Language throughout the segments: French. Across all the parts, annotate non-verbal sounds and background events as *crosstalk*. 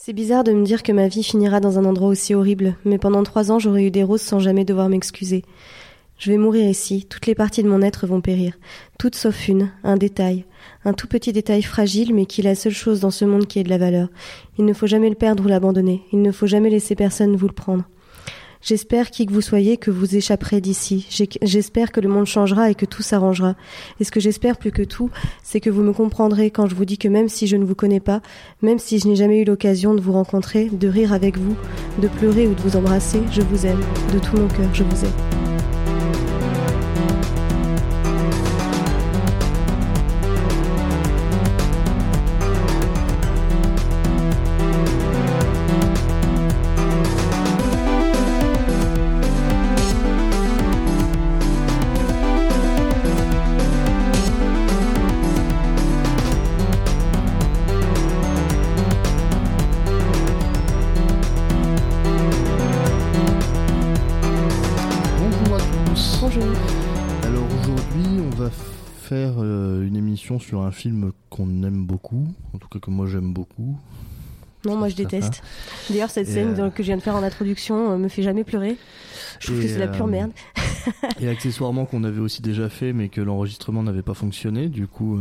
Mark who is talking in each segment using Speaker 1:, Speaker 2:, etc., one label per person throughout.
Speaker 1: C'est bizarre de me dire que ma vie finira dans un endroit aussi horrible, mais pendant trois ans j'aurai eu des roses sans jamais devoir m'excuser. Je vais mourir ici, toutes les parties de mon être vont périr, toutes sauf une, un détail, un tout petit détail fragile mais qui est la seule chose dans ce monde qui ait de la valeur. Il ne faut jamais le perdre ou l'abandonner, il ne faut jamais laisser personne vous le prendre. J'espère, qui que vous soyez, que vous échapperez d'ici. J'espère que le monde changera et que tout s'arrangera. Et ce que j'espère plus que tout, c'est que vous me comprendrez quand je vous dis que même si je ne vous connais pas, même si je n'ai jamais eu l'occasion de vous rencontrer, de rire avec vous, de pleurer ou de vous embrasser, je vous aime. De tout mon cœur, je vous aime.
Speaker 2: Un film qu'on aime beaucoup, en tout cas que moi j'aime beaucoup.
Speaker 1: Non, moi je déteste. D'ailleurs, cette scène euh, que je viens de faire en introduction euh, me fait jamais pleurer. Je trouve que c'est la pure euh, merde.
Speaker 2: et accessoirement qu'on avait aussi déjà fait, mais que l'enregistrement n'avait pas fonctionné. Du coup,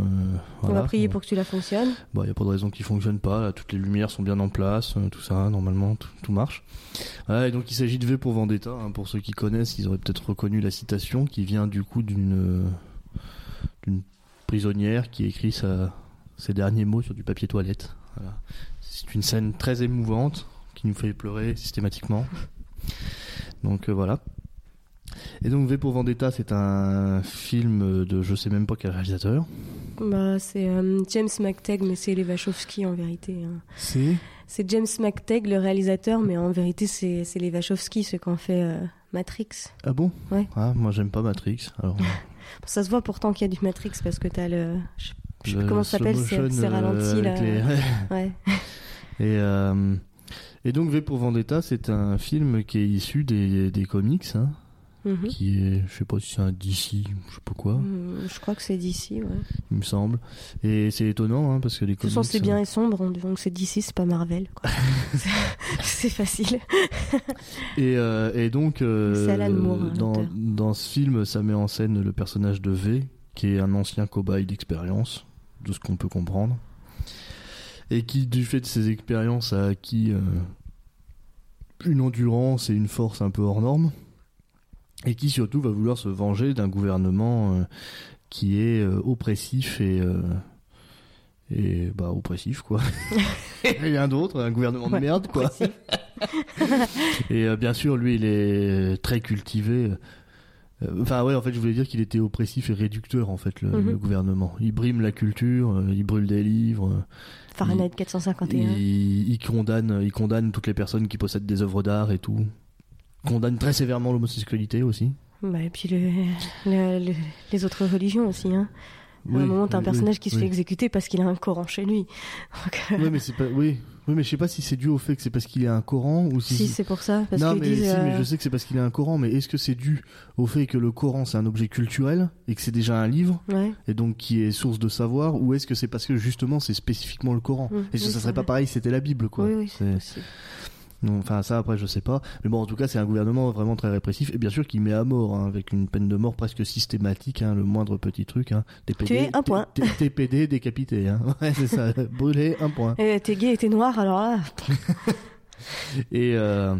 Speaker 1: on va prier pour que tu la fonctionnes.
Speaker 2: Bon, il n'y a pas de raison qu'il fonctionne pas. toutes les lumières sont bien en place, tout ça, normalement, tout, marche. et donc il s'agit de V pour Vendetta. Hein, pour ceux qui connaissent, ils auraient peut-être reconnu la citation qui vient du coup d'une d'une prisonnière qui écrit ses derniers mots sur du papier toilette. C'est une scène très émouvante qui nous fait pleurer systématiquement. Donc euh, voilà. Et donc V pour Vendetta, c'est un film de je sais même pas quel réalisateur.
Speaker 1: Bah, c'est euh, James McTagg, mais c'est les Wachowski en vérité. Hein.
Speaker 2: C'est?
Speaker 1: C'est James McTagg, le réalisateur, mais en vérité, c'est les Wachowski, ceux qui ont fait euh, Matrix.
Speaker 2: Ah bon?
Speaker 1: Ouais.
Speaker 2: Ah, moi, j'aime pas Matrix. Alors. *laughs*
Speaker 1: Ça se voit pourtant qu'il y a du Matrix parce que tu as le. Je, sais plus comment ça s'appelle, c'est ralenti là. *laughs* Ouais. *laughs*
Speaker 2: Et, euh, et donc V pour Vendetta, c'est un film qui est issu des, des comics. Hein. Mhm. qui est, je sais pas si c'est un DC, je sais pas quoi.
Speaker 1: Mm, je crois que c'est DC, ouais.
Speaker 2: Il me semble. Et c'est étonnant, hein, parce que les comics.
Speaker 1: De toute c'est bien euh, et sombre, donc c'est DC, c'est pas Marvel, *laughs* *laughs* c'est facile. *laughs*
Speaker 2: et, euh, et donc, euh,
Speaker 1: hein,
Speaker 2: dans, dans ce film, ça met en scène le personnage de V, qui est un ancien cobaye d'expérience, de ce qu'on peut comprendre. Et qui, du fait de ses expériences, a acquis une endurance et une force un peu hors norme et qui surtout va vouloir se venger d'un gouvernement euh, qui est euh, oppressif et euh, et bah oppressif quoi *laughs* rien d'autre un gouvernement de merde quoi *laughs* et bien sûr lui il est très cultivé Enfin ouais, en fait, je voulais dire qu'il était oppressif et réducteur en fait le, mhm. gouvernement. Il brime la culture, il brûle des livres.
Speaker 1: Fahrenheit 451.
Speaker 2: Il, il, condamne, il condamne toutes les personnes qui possèdent des œuvres d'art et tout condamne très sévèrement l'homosexualité aussi.
Speaker 1: Bah, et puis les autres religions aussi. Hein. à un moment, t'as un personnage qui se fait exécuter parce qu'il a un Coran chez lui. *laughs*
Speaker 2: Euh, oui, mais c'est pas. Oui. Oui, mais je sais pas si c'est dû au fait que c'est parce qu'il a un Coran ou si.
Speaker 1: Si, c'est pour ça.
Speaker 2: non, mais, si, mais euh, je sais que c'est parce qu'il a un Coran, mais est-ce que c'est dû au fait que le Coran c'est un objet culturel et que c'est déjà un livre et donc qui est source de savoir, ou est-ce que c'est parce que justement c'est spécifiquement le Coran? Mmh, Est-ce que ça serait pas pareil si c'était la Bible, quoi?
Speaker 1: Oui, oui, c'est
Speaker 2: Enfin, ça, après, je sais pas. Mais bon, en tout cas, c'est un gouvernement vraiment très répressif. Et bien sûr, qui met à mort, hein, avec une peine de mort presque systématique, hein, le moindre petit truc. Hein.
Speaker 1: TPD, un point.
Speaker 2: TPD décapité. Hein. *laughs* Ouais, c'est ça. *laughs* Brûlé, un point.
Speaker 1: Et t'es gay et t'es noir, alors là. *laughs*
Speaker 2: et, euh,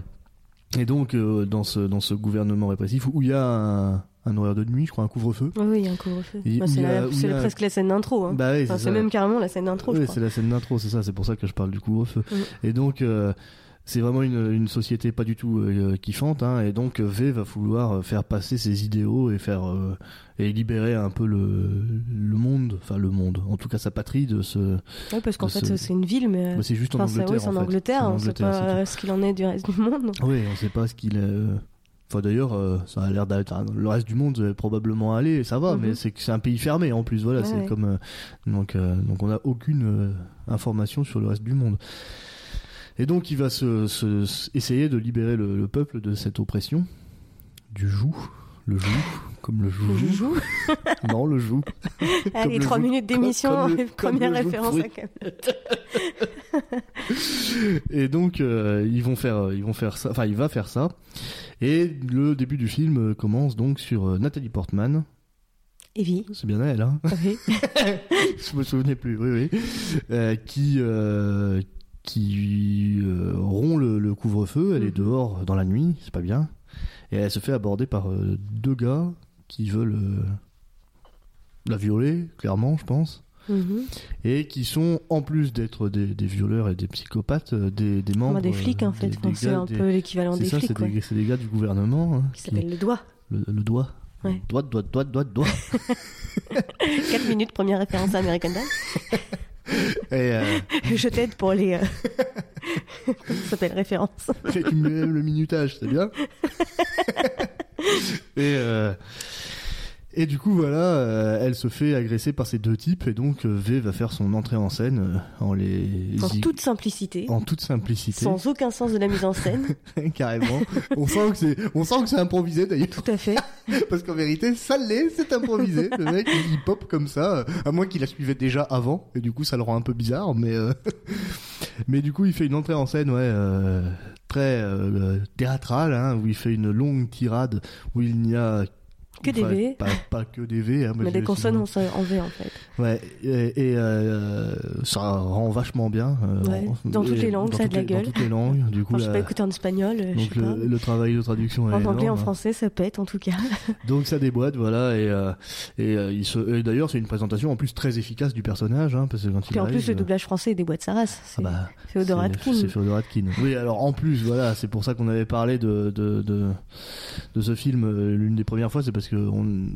Speaker 2: et donc, euh, dans, ce, dans ce gouvernement répressif, où il y a un un horaire de nuit, je crois, un couvre-feu.
Speaker 1: Oui, oui, il y a un couvre-feu. Bah, c'est presque la scène d'intro. Hein.
Speaker 2: Bah,
Speaker 1: c'est même carrément la scène d'intro.
Speaker 2: Oui, c'est la scène d'intro, c'est ça, c'est pour ça que je parle du couvre-feu. Mm. Et donc, euh, c'est vraiment une, une, société pas du tout euh, kiffante, hein, et donc V va vouloir euh, faire passer ses idéaux et faire euh, et libérer un peu le, le monde, enfin le monde, en tout cas sa patrie de ce.
Speaker 1: Oui, parce qu'en fait c'est une ville, mais.
Speaker 2: c'est juste en Angleterre.
Speaker 1: c'est en, Angleterre, on ne sait pas ce qu'il en est du reste du monde.
Speaker 2: Oui, on ne sait pas ce qu'il est. Enfin d'ailleurs, ça a l'air d'être le reste du monde est probablement aller, ça va, mais mhm. c'est c'est un pays fermé en plus. Voilà, c'est comme donc donc on n'a aucune information sur le reste du monde. Et donc il va se, essayer de libérer le, peuple de cette oppression du joug, le joug, comme le joug.
Speaker 1: Le joug *laughs*
Speaker 2: Non, le joug.
Speaker 1: Allez, trois minutes d'émission, première référence à *laughs*
Speaker 2: et donc euh, ils vont faire, ils vont faire ça. Enfin, il va faire ça. Et le début du film commence donc sur euh, Nathalie Portman.
Speaker 1: Evie.
Speaker 2: C'est bien elle, hein
Speaker 1: Oui. *laughs*
Speaker 2: Je me souvenais plus. Oui, oui. Euh, qui euh, qui euh, rompt le, le couvre-feu. Elle est
Speaker 1: Mhm.
Speaker 2: dehors dans la nuit. C'est pas bien. Et elle se fait aborder par euh, deux gars qui veulent euh, la violer, clairement, je pense.
Speaker 1: Mhm.
Speaker 2: et qui sont en plus d'être des, des violeurs et des psychopathes, euh, des, des membres.
Speaker 1: Des flics en
Speaker 2: euh,
Speaker 1: fait. c'est un peu l'équivalent des
Speaker 2: ça,
Speaker 1: flics.
Speaker 2: c'est des, c'est des gars du gouvernement. hein,
Speaker 1: Qui
Speaker 2: qui-
Speaker 1: s'appelle le doigt.
Speaker 2: le, le doigt.
Speaker 1: Ouais.
Speaker 2: Doigt, doigt, doigt, doigt, doigt. *laughs*
Speaker 1: 4 minutes, première référence à American Dad. *laughs* *laughs*
Speaker 2: et euh, *laughs*
Speaker 1: Je t'aide pour les. euh, *laughs* ça s'appelle référence
Speaker 2: avec le le minutage, c'est bien. et euh, et du coup voilà, euh, elle se fait agresser par ces deux types et donc euh, V va faire son entrée en scène euh, en les
Speaker 1: En toute simplicité,
Speaker 2: en toute simplicité,
Speaker 1: sans aucun sens de la mise en scène. *laughs*
Speaker 2: carrément. on sent que c'est on sent que c'est improvisé d'ailleurs.
Speaker 1: Tout à fait. *laughs*
Speaker 2: Parce qu'en vérité, ça l'est, c'est improvisé. Le mec, il pop comme ça, à moins qu'il la suivait déjà avant, et du coup, ça le rend un peu bizarre, mais *laughs* mais du coup, il fait une entrée en scène, ouais, très théâtrale, hein, où il fait une longue tirade où il n'y a
Speaker 1: Que des V.
Speaker 2: pas, pas que des V, hein, *laughs*
Speaker 1: Mais des consonnes
Speaker 2: sinon-
Speaker 1: en en V en fait.
Speaker 2: Ouais, et, et, euh, ça rend vachement bien. euh,
Speaker 1: Ouais,
Speaker 2: en-
Speaker 1: dans toutes les langues, ça a de la
Speaker 2: les- Dans
Speaker 1: gueule.
Speaker 2: toutes les langues, du coup.
Speaker 1: Enfin, je sais pas écouter en espagnol, euh, je
Speaker 2: donc
Speaker 1: pas.
Speaker 2: le, travail de traduction est
Speaker 1: En anglais, en
Speaker 2: énorme.
Speaker 1: français, ça pète en tout cas. *laughs*
Speaker 2: Donc ça déboîte, voilà, et, euh, et, il se, et d'ailleurs c'est une présentation en plus très efficace du personnage, hein, parce que quand il
Speaker 1: Puis en
Speaker 2: arrive,
Speaker 1: plus, le doublage français déboîte sa race.
Speaker 2: ah
Speaker 1: C'est
Speaker 2: bah,
Speaker 1: Féodor
Speaker 2: c'est-
Speaker 1: Atkin.
Speaker 2: C'est Féodor Atkin. Oui, alors en plus, voilà, c'est pour ça qu'on avait parlé de de, de de ce film l'une des premières fois, c'est parce que on,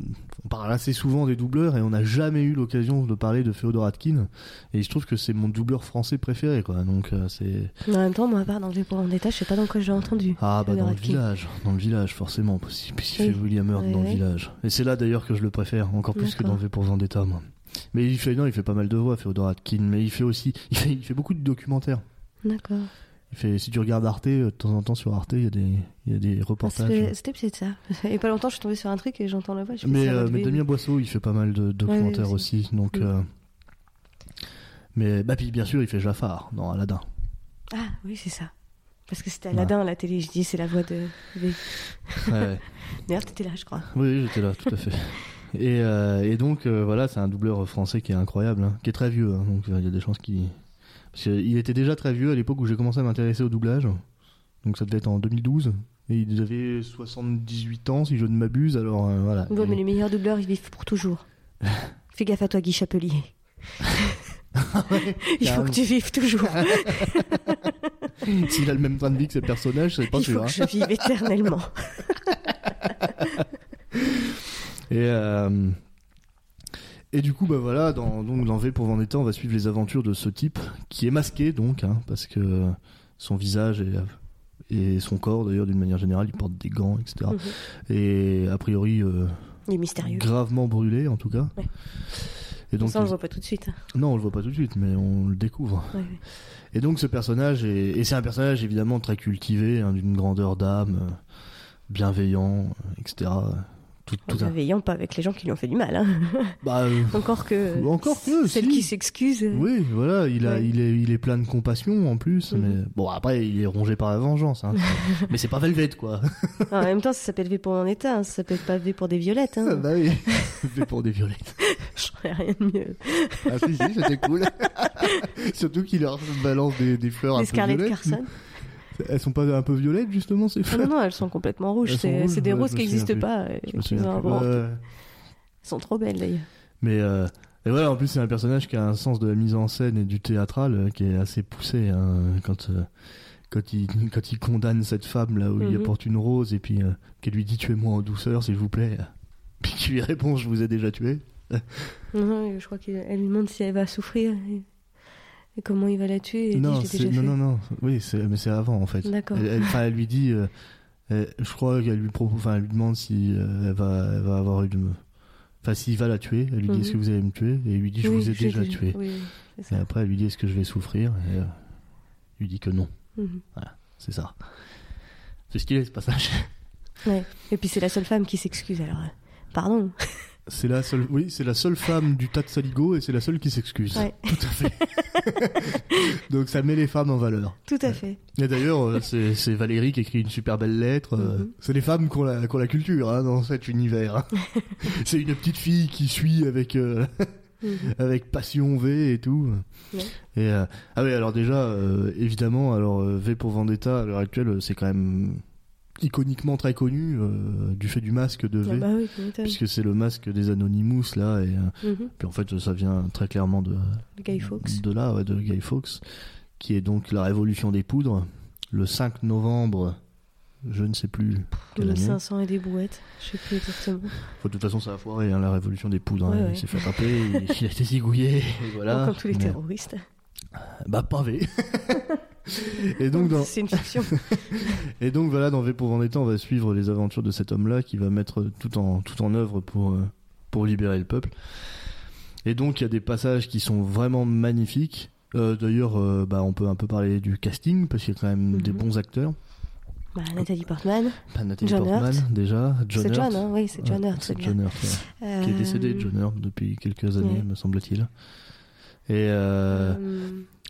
Speaker 2: on parle assez souvent des doubleurs et on n'a jamais eu l'occasion de parler de Féodor Atkin. Et je trouve que c'est mon doubleur français préféré, quoi. Donc euh, c'est
Speaker 1: En même temps, moi, à part dans V pour Vendetta, je sais pas dans quoi j'ai entendu.
Speaker 2: ah bah
Speaker 1: Féodor
Speaker 2: dans le village, dans le village forcément, puisqu'il puisqu'il
Speaker 1: Oui.
Speaker 2: fait William Hurt
Speaker 1: Oui,
Speaker 2: dans le village. Et c'est là d'ailleurs que je le préfère, encore plus que dans V pour Vendetta, moi. Mais il fait non, il fait pas mal de voix, Féodor Atkin, mais il fait aussi, *laughs* il fait, il fait beaucoup de documentaires.
Speaker 1: D'accord.
Speaker 2: Il fait, si tu regardes Arte, euh, de temps en temps sur Arte, il y a des, il y a des
Speaker 1: Ah,
Speaker 2: reportages.
Speaker 1: C'était c'était peut-être ça. *laughs* Il y a pas longtemps, je suis tombée sur un truc et j'entends la voix. je
Speaker 2: mais euh, mais Damien. Boisseau, il fait pas mal de documentaires
Speaker 1: oui,
Speaker 2: aussi, donc.
Speaker 1: Mm.
Speaker 2: euh, mais bah puis bien sûr, il fait Jafar dans Aladdin.
Speaker 1: Ah, oui, c'est ça. Parce que c'était Aladdin à la télé, je dis c'est la voix de V.
Speaker 2: Ouais, *laughs* ouais.
Speaker 1: D'ailleurs, t'étais là, je crois.
Speaker 2: Oui, j'étais là, tout à fait. Et, euh, et donc voilà, c'est un doubleur français qui est incroyable, hein, qui est très vieux, hein, donc il y a des chances qu'il. Parce qu'il était déjà très vieux à l'époque où j'ai commencé à m'intéresser au doublage, donc ça devait être en 2012, et il avait 78 ans si je ne m'abuse, alors euh, voilà.
Speaker 1: Ouais, mais les meilleurs doubleurs, ils vivent pour toujours. *laughs* Fais gaffe à toi, Guy Chapelier. *laughs* *laughs* Il faut que tu vives toujours.
Speaker 2: S'il a le même train de vie que ses personnages, c'est pas
Speaker 1: Il faut
Speaker 2: sûr.
Speaker 1: que
Speaker 2: hein.
Speaker 1: je vive éternellement.
Speaker 2: Et, euh, et du coup, bah voilà, dans, donc dans V pour Vendetta, on va suivre les aventures de ce type qui est masqué donc, hein, parce que son visage et, et son corps d'ailleurs d'une manière générale, il porte des gants, etc.
Speaker 1: Mhm.
Speaker 2: Et a priori euh,
Speaker 1: Il est mystérieux.
Speaker 2: gravement brûlé en tout cas.
Speaker 1: Ouais.
Speaker 2: Et donc,
Speaker 1: ça, on le voit pas tout de suite.
Speaker 2: non, on le voit pas tout de suite, mais on le découvre.
Speaker 1: Ouais, ouais.
Speaker 2: Et donc ce personnage est, et c'est un personnage évidemment très cultivé, hein, d'une grandeur d'âme, euh, bienveillant, euh, etc. Tout, un-
Speaker 1: Bienveillant, pas avec les gens qui lui ont fait du mal. Hein. *laughs*
Speaker 2: Bah, euh, *laughs*
Speaker 1: Encore que.
Speaker 2: Encore que,
Speaker 1: Celle
Speaker 2: si.
Speaker 1: qui s'excuse.
Speaker 2: Oui, voilà, il a,
Speaker 1: Ouais.
Speaker 2: il est, il est plein de compassion en plus.
Speaker 1: Mhm.
Speaker 2: Mais bon, après, il est rongé par la vengeance. Hein. *laughs* mais c'est pas Velvet, quoi.
Speaker 1: En même temps, ça s'appelle V pour un état. hein. Ça s'appelle pas V pour des violettes. Hein.
Speaker 2: bah oui, fait pour des violettes.
Speaker 1: J'aurais rien de mieux.
Speaker 2: Ah si, si, c'était cool. Surtout qu'il leur balance des, des fleurs
Speaker 1: Les
Speaker 2: un peu
Speaker 1: Scarlett
Speaker 2: violettes.
Speaker 1: Carson.
Speaker 2: Elles sont pas un peu violettes, justement, ces
Speaker 1: Ah
Speaker 2: fleurs
Speaker 1: non, non, elles sont complètement rouges. C'est
Speaker 2: rouges,
Speaker 1: des
Speaker 2: ouais,
Speaker 1: roses qui n'existent pas. et.
Speaker 2: Ouais.
Speaker 1: Elles sont trop belles d'ailleurs.
Speaker 2: Mais euh, et voilà, en plus c'est un personnage qui a un sens de la mise en scène et du théâtral euh, qui est assez poussé hein, quand euh, quand il *laughs* quand il condamne cette femme là où il
Speaker 1: Mhm.
Speaker 2: apporte une rose et puis euh, qu'elle lui dit tuez-moi en douceur s'il vous plaît. Puis qu'il lui répond je vous ai déjà tué.
Speaker 1: Non, je crois qu'elle elle lui demande si elle va souffrir et, et comment il va la tuer?
Speaker 2: Non,
Speaker 1: dit, je
Speaker 2: non non non. Oui, mais c'est avant en fait.
Speaker 1: D'accord.
Speaker 2: Elle, elle, enfin, elle lui dit euh, elle- je crois qu'elle lui propose enfin elle lui demande si euh, elle va elle va avoir une enfin s'il va la tuer, elle lui dit
Speaker 1: Mhm.
Speaker 2: est-ce que vous allez me tuer? Et il lui dit je
Speaker 1: Oui,
Speaker 2: vous ai
Speaker 1: je
Speaker 2: déjà tué.
Speaker 1: Oui,
Speaker 2: Et après elle lui dit est-ce que je vais souffrir? Et euh, il lui dit que non.
Speaker 1: Mhm.
Speaker 2: C'est ça. C'est stylé ce passage.
Speaker 1: Ouais. Et puis c'est la seule femme qui s'excuse. Alors, euh, pardon. *laughs*
Speaker 2: C'est la seule, oui, c'est la seule femme du tas de Saligo et c'est la seule qui s'excuse.
Speaker 1: Ouais. *laughs*
Speaker 2: Tout à fait. *laughs* Donc ça met les femmes en valeur.
Speaker 1: Tout à fait.
Speaker 2: Et d'ailleurs, euh, c'est Valérie qui écrit une super belle lettre. euh,
Speaker 1: Mhm.
Speaker 2: C'est les femmes qui ont la, qui ont la culture hein, dans cet univers. *laughs* c'est une petite fille qui suit avec euh,
Speaker 1: Mhm.
Speaker 2: avec passion V et tout.
Speaker 1: Ouais.
Speaker 2: Et euh, ah oui, alors déjà, euh, évidemment, alors V pour Vendetta à l'heure actuelle, c'est quand même iconiquement très connu euh, du fait du masque de
Speaker 1: Ah
Speaker 2: V.
Speaker 1: bah oui, tu m'étonnes.
Speaker 2: Puisque c'est le masque des Anonymous là, et euh,
Speaker 1: Mhm.
Speaker 2: puis en fait ça vient très clairement de,
Speaker 1: Guy Fawkes.
Speaker 2: de là, ouais, de Guy Fawkes, qui est donc la révolution des poudres, le 5 novembre, je ne sais plus quelle année.
Speaker 1: 1500 et des brouettes. Je sais plus exactement.
Speaker 2: Faut, de toute façon, ça a foiré, hein, la révolution des poudres. hein.
Speaker 1: Ouais.
Speaker 2: Il s'est fait attraper, il, il a été zigouillé, et voilà.
Speaker 1: Comme tous les
Speaker 2: Mais-
Speaker 1: terroristes.
Speaker 2: Bah, pavé. *laughs* et donc, dans,
Speaker 1: C'est une fiction. *laughs*
Speaker 2: et donc, voilà, dans V pour Vendetta, on va suivre les aventures de cet homme-là qui va mettre tout en, tout en œuvre pour, euh, pour libérer le peuple. Et donc, il y a des passages qui sont vraiment magnifiques. Euh, D'ailleurs, euh, bah, on peut un peu parler du casting, parce qu'il y a quand même
Speaker 1: Mhm.
Speaker 2: des bons acteurs.
Speaker 1: Bah, Nathalie Portman.
Speaker 2: Bah, Nathalie
Speaker 1: John
Speaker 2: Portman,
Speaker 1: Hurt.
Speaker 2: déjà. John
Speaker 1: C'est. John, hein Oui, c'est John Hurt.
Speaker 2: John Hurt, ouais. qui est décédé, John Hurt, depuis quelques années,
Speaker 1: ouais.
Speaker 2: me semble-t-il. Et euh,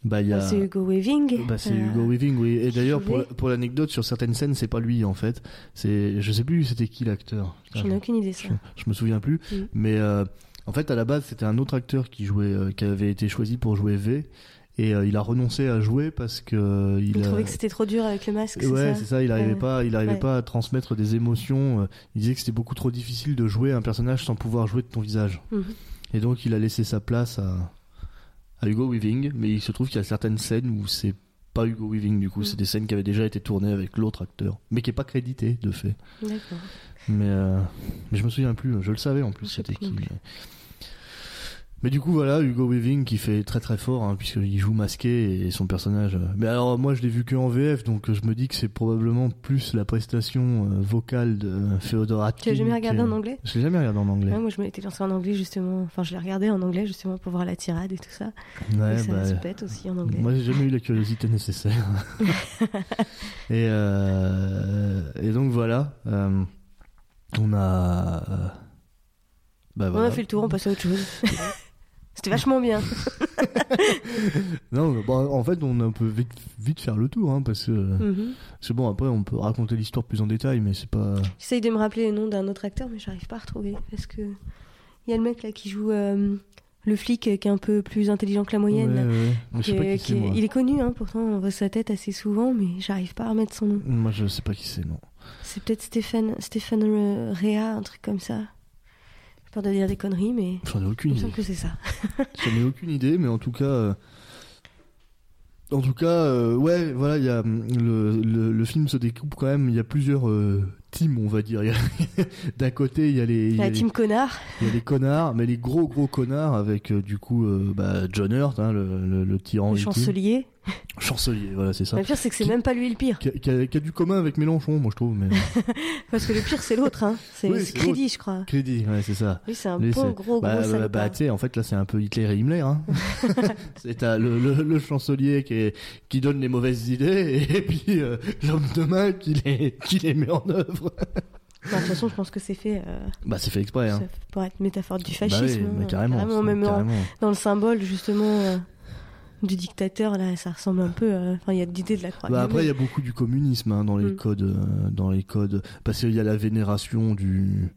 Speaker 2: bah y a,
Speaker 1: bah, c'est Hugo Weaving.
Speaker 2: bah, c'est
Speaker 1: Euh,
Speaker 2: Hugo Weaving, oui. Et d'ailleurs pour, pour l'anecdote sur certaines scènes, c'est pas lui en fait. C'est, je sais plus c'était qui l'acteur.
Speaker 1: J'en ai aucune idée, ça.
Speaker 2: je, je me souviens plus. Mais euh, en fait à la base c'était un autre acteur qui jouait, euh, qui avait été choisi pour jouer V. Et euh, il a renoncé à jouer parce que euh, il,
Speaker 1: Il
Speaker 2: a-
Speaker 1: trouvait que c'était trop dur avec le masque, c'est
Speaker 2: Ouais, c'est ça. Il arrivait
Speaker 1: Ouais.
Speaker 2: pas, il arrivait
Speaker 1: Ouais.
Speaker 2: pas à transmettre des émotions. Il disait que c'était beaucoup trop difficile de jouer un personnage sans pouvoir jouer de ton visage.
Speaker 1: Mhm.
Speaker 2: Et donc il a laissé sa place à, à Hugo Weaving, mais il se trouve qu'il y a certaines scènes où c'est pas Hugo Weaving du coup,
Speaker 1: Mhm.
Speaker 2: c'est des scènes qui avaient déjà été tournées avec l'autre acteur, mais qui est pas crédité de fait.
Speaker 1: D'accord.
Speaker 2: Mais euh, mais je me souviens plus, je le savais en plus c'était qui. Mais- du coup voilà Hugo Weaving qui fait très très fort hein, puisqu'il joue masqué et son personnage. euh, Mais alors moi je l'ai vu que en VF donc euh, je me dis que c'est probablement plus la prestation euh, vocale de Feodor
Speaker 1: Tu l'as jamais regardé en anglais
Speaker 2: Je l'ai jamais regardé en anglais.
Speaker 1: Ouais, Moi, je m'étais lancé en anglais, justement. Enfin, je l'ai regardé en anglais, justement, pour voir la tirade et tout ça.
Speaker 2: Ouais,
Speaker 1: et ça
Speaker 2: bah,
Speaker 1: se pète aussi en anglais.
Speaker 2: Moi, j'ai jamais eu la curiosité nécessaire. *laughs* et, euh, et donc voilà, euh, on a. euh, bah,
Speaker 1: On
Speaker 2: voilà.
Speaker 1: a fait le tour, on passe à autre chose. *laughs* C'était vachement bien. *laughs*
Speaker 2: Non, bah, en fait, on peut vite, vite faire le tour, hein, parce que
Speaker 1: Mhm.
Speaker 2: c'est bon. Après, on peut raconter l'histoire plus en détail, mais c'est pas.
Speaker 1: J'essaye de me rappeler le nom d'un autre acteur, mais j'arrive pas à retrouver. Parce que. Il y a le mec là qui joue euh, le flic euh, qui est un peu plus intelligent que la moyenne.
Speaker 2: Ouais,
Speaker 1: là,
Speaker 2: ouais. Mais je sais
Speaker 1: qui
Speaker 2: pas
Speaker 1: est-
Speaker 2: qui
Speaker 1: qui
Speaker 2: c'est,
Speaker 1: est-
Speaker 2: moi.
Speaker 1: Il est connu, hein, pourtant on voit sa tête assez souvent, mais j'arrive pas à remettre son nom.
Speaker 2: Moi, je sais pas qui c'est, non.
Speaker 1: C'est peut-être Stéphane, Stéphane Rea, un truc comme ça. Peur de dire des conneries, mais
Speaker 2: J'en ai aucune idée.
Speaker 1: que c'est ça. *laughs*
Speaker 2: J'en ai aucune idée, mais en tout cas, euh, en tout cas, euh, ouais, voilà, il y a hum, le, le, le film se découpe quand même. Il y a plusieurs euh, teams, on va dire. *laughs* D'un côté, il y a les, il y a
Speaker 1: La
Speaker 2: les-
Speaker 1: team connard.
Speaker 2: il y a les connards, mais les gros gros connards avec euh, du coup bah, John Hurt, hein, le, le, tyran
Speaker 1: le chancelier.
Speaker 2: Chancelier, voilà, c'est ça.
Speaker 1: Le pire, c'est que c'est même pas lui le pire.
Speaker 2: Qui a, qui a- qui a du commun avec Mélenchon, moi je trouve, mais *laughs*
Speaker 1: Parce que le pire, c'est l'autre, hein. C'est
Speaker 2: Oui,
Speaker 1: Crédit, je crois.
Speaker 2: crédit, ouais, c'est ça.
Speaker 1: Lui, c'est un
Speaker 2: Lui, c'est-
Speaker 1: gros, gros
Speaker 2: bah, bah, bah, tu sais, en fait, là, c'est un peu Hitler et Himmler. Hein. *laughs* c'est le, le, le chancelier qui, est, qui donne les mauvaises idées et puis euh, l'homme de main qui les, qui les met en œuvre.
Speaker 1: Bah, De toute façon, je pense que c'est fait euh,
Speaker 2: bah, c'est fait exprès. Hein.
Speaker 1: pour être métaphore du
Speaker 2: Bah
Speaker 1: fascisme.
Speaker 2: oui,
Speaker 1: hein.
Speaker 2: mais carrément.
Speaker 1: même en-
Speaker 2: carrément.
Speaker 1: dans le symbole, justement, euh, du dictateur, là, ça ressemble un peu. euh, Enfin, il y a l'idée de la croix.
Speaker 2: Bah après, il y a beaucoup du communisme hein, dans les
Speaker 1: Mm.
Speaker 2: codes, euh, dans les codes, parce qu'il y a la vénération du,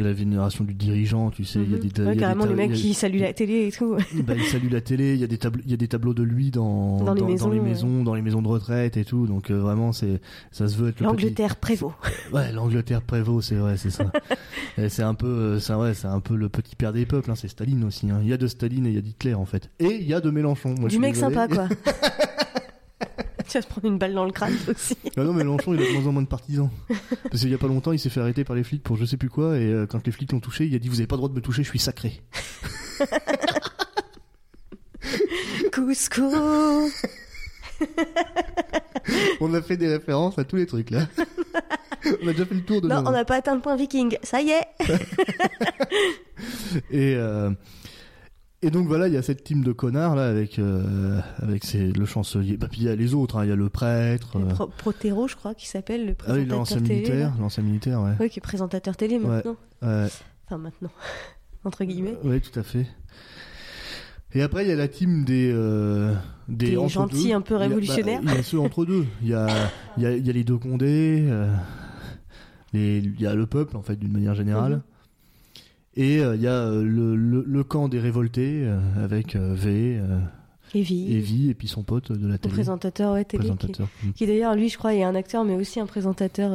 Speaker 2: il y a la vénération du dirigeant, tu sais, il y a
Speaker 1: Mhm.
Speaker 2: des, il y
Speaker 1: Ouais,
Speaker 2: a des
Speaker 1: carrément,
Speaker 2: ta-
Speaker 1: les mecs qui saluent la télé et tout. *laughs*
Speaker 2: bah, il salue la télé, il y a des tableaux, il y a des tableaux de lui dans
Speaker 1: Dans les maisons,
Speaker 2: les
Speaker 1: ouais.
Speaker 2: dans les maisons de retraite et tout, donc euh, vraiment c'est, ça se veut être le petit,
Speaker 1: L'Angleterre prévaut. *laughs*
Speaker 2: ouais, l'Angleterre prévaut, c'est vrai, c'est ça. *laughs* C'est un peu, euh, c'est ouais, c'est un peu le petit père des peuples, hein, c'est Staline aussi. Hein. Il y a de Staline et il y a d'Hitler en fait, et il y a de Mélenchon. Moi,
Speaker 1: du mec
Speaker 2: désolé.
Speaker 1: sympa, quoi. Tu vas se prendre une balle dans le crâne *laughs* aussi.
Speaker 2: Ah non, mais Mélenchon, il a de moins en moins de partisans. Parce qu'il y a pas longtemps, il s'est fait arrêter par les flics pour je sais plus quoi, et euh, quand les flics l'ont touché, il a dit Vous avez pas le droit de me toucher, je suis sacré. *laughs*
Speaker 1: Couscous.
Speaker 2: On a fait des références à tous les trucs là. on a déjà fait le tour de
Speaker 1: Non, on n'a pas atteint le point viking. Ça y est. *laughs*
Speaker 2: Et, euh, et donc voilà, il y a cette team de connards là avec, euh, avec ses- le chancelier. Bah, puis il y a les autres, hein, il y a le prêtre.
Speaker 1: Le
Speaker 2: euh,
Speaker 1: Pro- Protero, je crois, qui s'appelle le
Speaker 2: Ah oui,
Speaker 1: présentateur
Speaker 2: l'ancien militaire, l'ancien militaire, ouais.
Speaker 1: Oui, qui est présentateur télé maintenant.
Speaker 2: Ouais.
Speaker 1: Enfin, maintenant, *laughs* entre guillemets.
Speaker 2: Oui, tout à fait. Et après, il y a la team des euh, des,
Speaker 1: gentils
Speaker 2: deux.
Speaker 1: un peu
Speaker 2: Il y a- bah,
Speaker 1: révolutionnaires.
Speaker 2: Il y a, ceux entre deux. Il y a il y a, il y a les deux Condés. euh, les il y a le peuple en fait d'une manière générale.
Speaker 1: Mhm.
Speaker 2: Et euh, il y a euh, le, le, le camp des révoltés euh, avec V,
Speaker 1: Evie,
Speaker 2: Evie et puis son pote de la
Speaker 1: le
Speaker 2: télé.
Speaker 1: présentateur ouais, télé, qui,
Speaker 2: présentateur.
Speaker 1: qui d'ailleurs, lui, je crois, est un acteur, mais aussi un présentateur.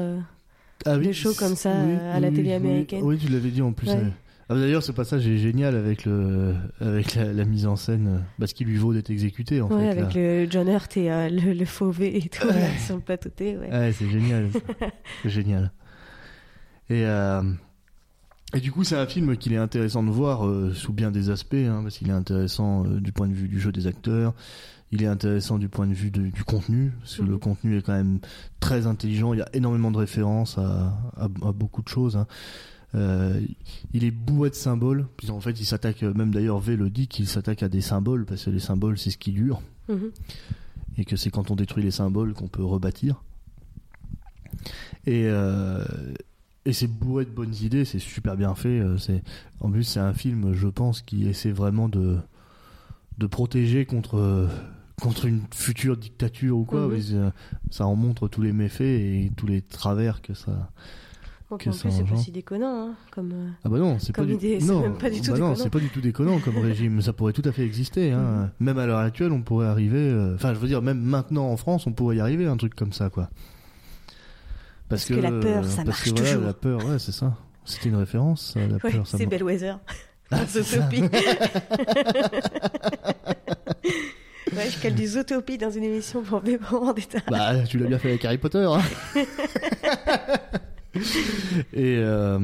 Speaker 2: Ah
Speaker 1: de shows comme ça, à la télé américaine.
Speaker 2: Oui, tu l'avais dit en plus.
Speaker 1: Ouais.
Speaker 2: Ah, D'ailleurs, ce passage est génial avec le avec la, la mise en scène, parce qu'il lui vaut d'être exécuté en
Speaker 1: ouais,
Speaker 2: fait.
Speaker 1: avec
Speaker 2: là.
Speaker 1: le John Hurt et euh, le, le faux V et tout,
Speaker 2: Ouais.
Speaker 1: là, *laughs* sur le plateau T, ouais.
Speaker 2: Ouais, c'est génial. *laughs* c'est génial. Et, euh, et du coup, c'est un film qu'il est intéressant de voir euh, sous bien des aspects, hein, parce qu'il est intéressant euh, du point de vue du jeu des acteurs, il est intéressant du point de vue de- du contenu, parce que
Speaker 1: Mhm.
Speaker 2: le contenu est quand même très intelligent, il y a énormément de références à, à, à beaucoup de choses. hein. Euh, il est bourré de symboles, puis en fait il s'attaque, même d'ailleurs V le dit qu'il s'attaque à des symboles, parce que les symboles c'est ce qui dure
Speaker 1: Mhm.
Speaker 2: et que c'est quand on détruit les symboles qu'on peut rebâtir. Et, et c'est bourré de bonnes idées, c'est super bien fait. euh, C'est en plus c'est un film, je pense, qui essaie vraiment de de protéger contre euh, contre une future dictature ou quoi.
Speaker 1: Mhm.
Speaker 2: euh, ça en montre tous les méfaits et tous les travers que ça.
Speaker 1: Donc,
Speaker 2: que
Speaker 1: en
Speaker 2: ça
Speaker 1: plus, c'est pas si déconnant, hein, comme.
Speaker 2: Ah bah non, c'est pas du non,
Speaker 1: même pas du tout
Speaker 2: bah non,
Speaker 1: déconnant.
Speaker 2: c'est pas du tout déconnant comme *laughs* régime. Ça pourrait tout à fait exister. Hein. Même à l'heure actuelle, on pourrait arriver. Enfin, je veux dire, même maintenant en France, on pourrait y arriver un truc comme ça, quoi.
Speaker 1: Parce que la peur, ça
Speaker 2: parce que
Speaker 1: marche
Speaker 2: voilà,
Speaker 1: toujours.
Speaker 2: La peur, ouais, c'est ça. C'était une référence. La
Speaker 1: Ouais,
Speaker 2: peur, ça
Speaker 1: c'est. Bellwether.
Speaker 2: Ah. *laughs*
Speaker 1: Zootopie. *laughs* ouais, je cale du Zootopie dans une émission pour V pour Vendetta.
Speaker 2: Bah, tu l'as bien fait avec Harry Potter. hein. *laughs* Et euh...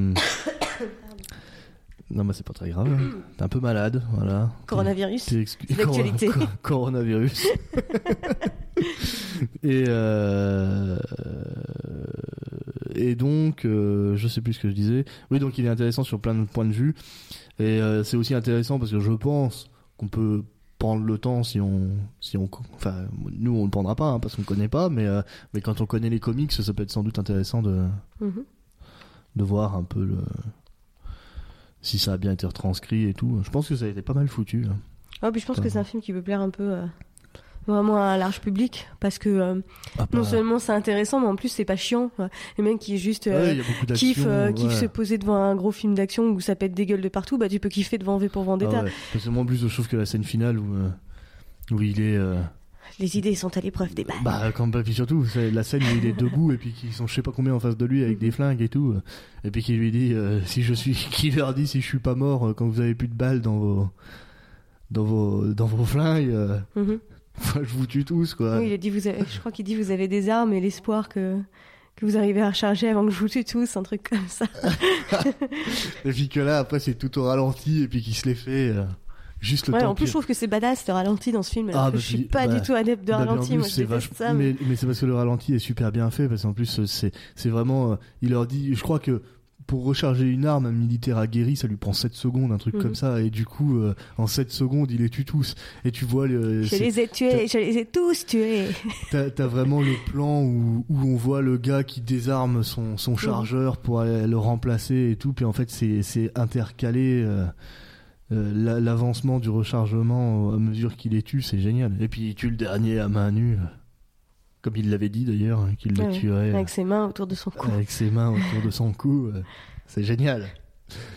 Speaker 2: non, mais c'est pas très grave. T'es un peu malade, voilà.
Speaker 1: Coronavirus.
Speaker 2: T'es excu-
Speaker 1: L'actualité.
Speaker 2: Cor- cor- coronavirus. et euh... et donc, euh, je sais plus ce que je disais. Oui, donc il est intéressant sur plein de points de vue. Et euh, c'est aussi intéressant parce que je pense qu'on peut prendre le temps si on si on enfin nous on le prendra pas hein, parce qu'on connaît pas mais euh, mais quand on connaît les comics ça peut être sans doute intéressant de
Speaker 1: Mhm.
Speaker 2: de voir un peu le si ça a bien été retranscrit et tout je pense que ça a été pas mal foutu hein.
Speaker 1: Ah, puis je pense que c'est un film qui peut plaire un peu euh, vraiment à un large public parce que euh,
Speaker 2: Ah,
Speaker 1: non
Speaker 2: bah,
Speaker 1: seulement c'est intéressant, mais en plus c'est pas chiant. Les mecs qui juste euh,
Speaker 2: ouais, il y a beaucoup d'action
Speaker 1: kiffent, euh, kiffent
Speaker 2: ouais.
Speaker 1: se poser devant un gros film d'action où ça pète des gueules de partout, bah tu peux kiffer devant V pour
Speaker 2: Ah
Speaker 1: Vendetta.
Speaker 2: ouais. Parce que moi en plus je trouve que la scène finale où euh, où il est euh,
Speaker 1: Les idées sont à l'épreuve des balles.
Speaker 2: bah quand bah, puis surtout c'est la scène où il est debout et puis qu'ils sont je sais pas combien en face de lui avec des flingues et tout euh, et puis qui lui dit euh, si je suis *laughs* qui leur dit si je suis pas mort euh, quand vous avez plus de balles dans vos dans vos dans vos flingues euh, Je vous tue tous quoi
Speaker 1: Oui, il a dit vous avez, je crois qu'il dit vous avez des armes et l'espoir que que vous arrivez à recharger avant que je vous tue tous, un truc comme ça. *laughs*
Speaker 2: et puis que là après c'est tout au ralenti et puis qu'il se les fait euh, juste le
Speaker 1: Ouais,
Speaker 2: temps
Speaker 1: en plus je trouve que c'est badass le ralenti dans ce film.
Speaker 2: Ah, bah,
Speaker 1: je suis pas
Speaker 2: bah,
Speaker 1: du tout adepte de
Speaker 2: Bah,
Speaker 1: ralenti, moi je ça.
Speaker 2: mais, mais c'est parce que le ralenti est super bien fait parce qu'en plus euh, c'est c'est vraiment euh, il leur dit je crois que pour recharger une arme un militaire aguerri ça lui prend 7 secondes un truc
Speaker 1: Mhm.
Speaker 2: comme ça et du coup euh, en 7 secondes il les tue tous et tu vois le
Speaker 1: Je les ai tués, je les ai tous tués. *laughs*
Speaker 2: t'as t'as vraiment le plan où, où on voit le gars qui désarme son, son chargeur pour aller le remplacer et tout puis en fait c'est c'est intercalé euh, euh, la- l'avancement du rechargement à mesure qu'il les tue c'est génial et puis il tue le dernier à main nue comme il l'avait dit d'ailleurs hein, qu'il le
Speaker 1: Ouais,
Speaker 2: tuerait
Speaker 1: Avec ses mains autour de son cou.
Speaker 2: avec ses mains autour de son *laughs* cou euh, c'est génial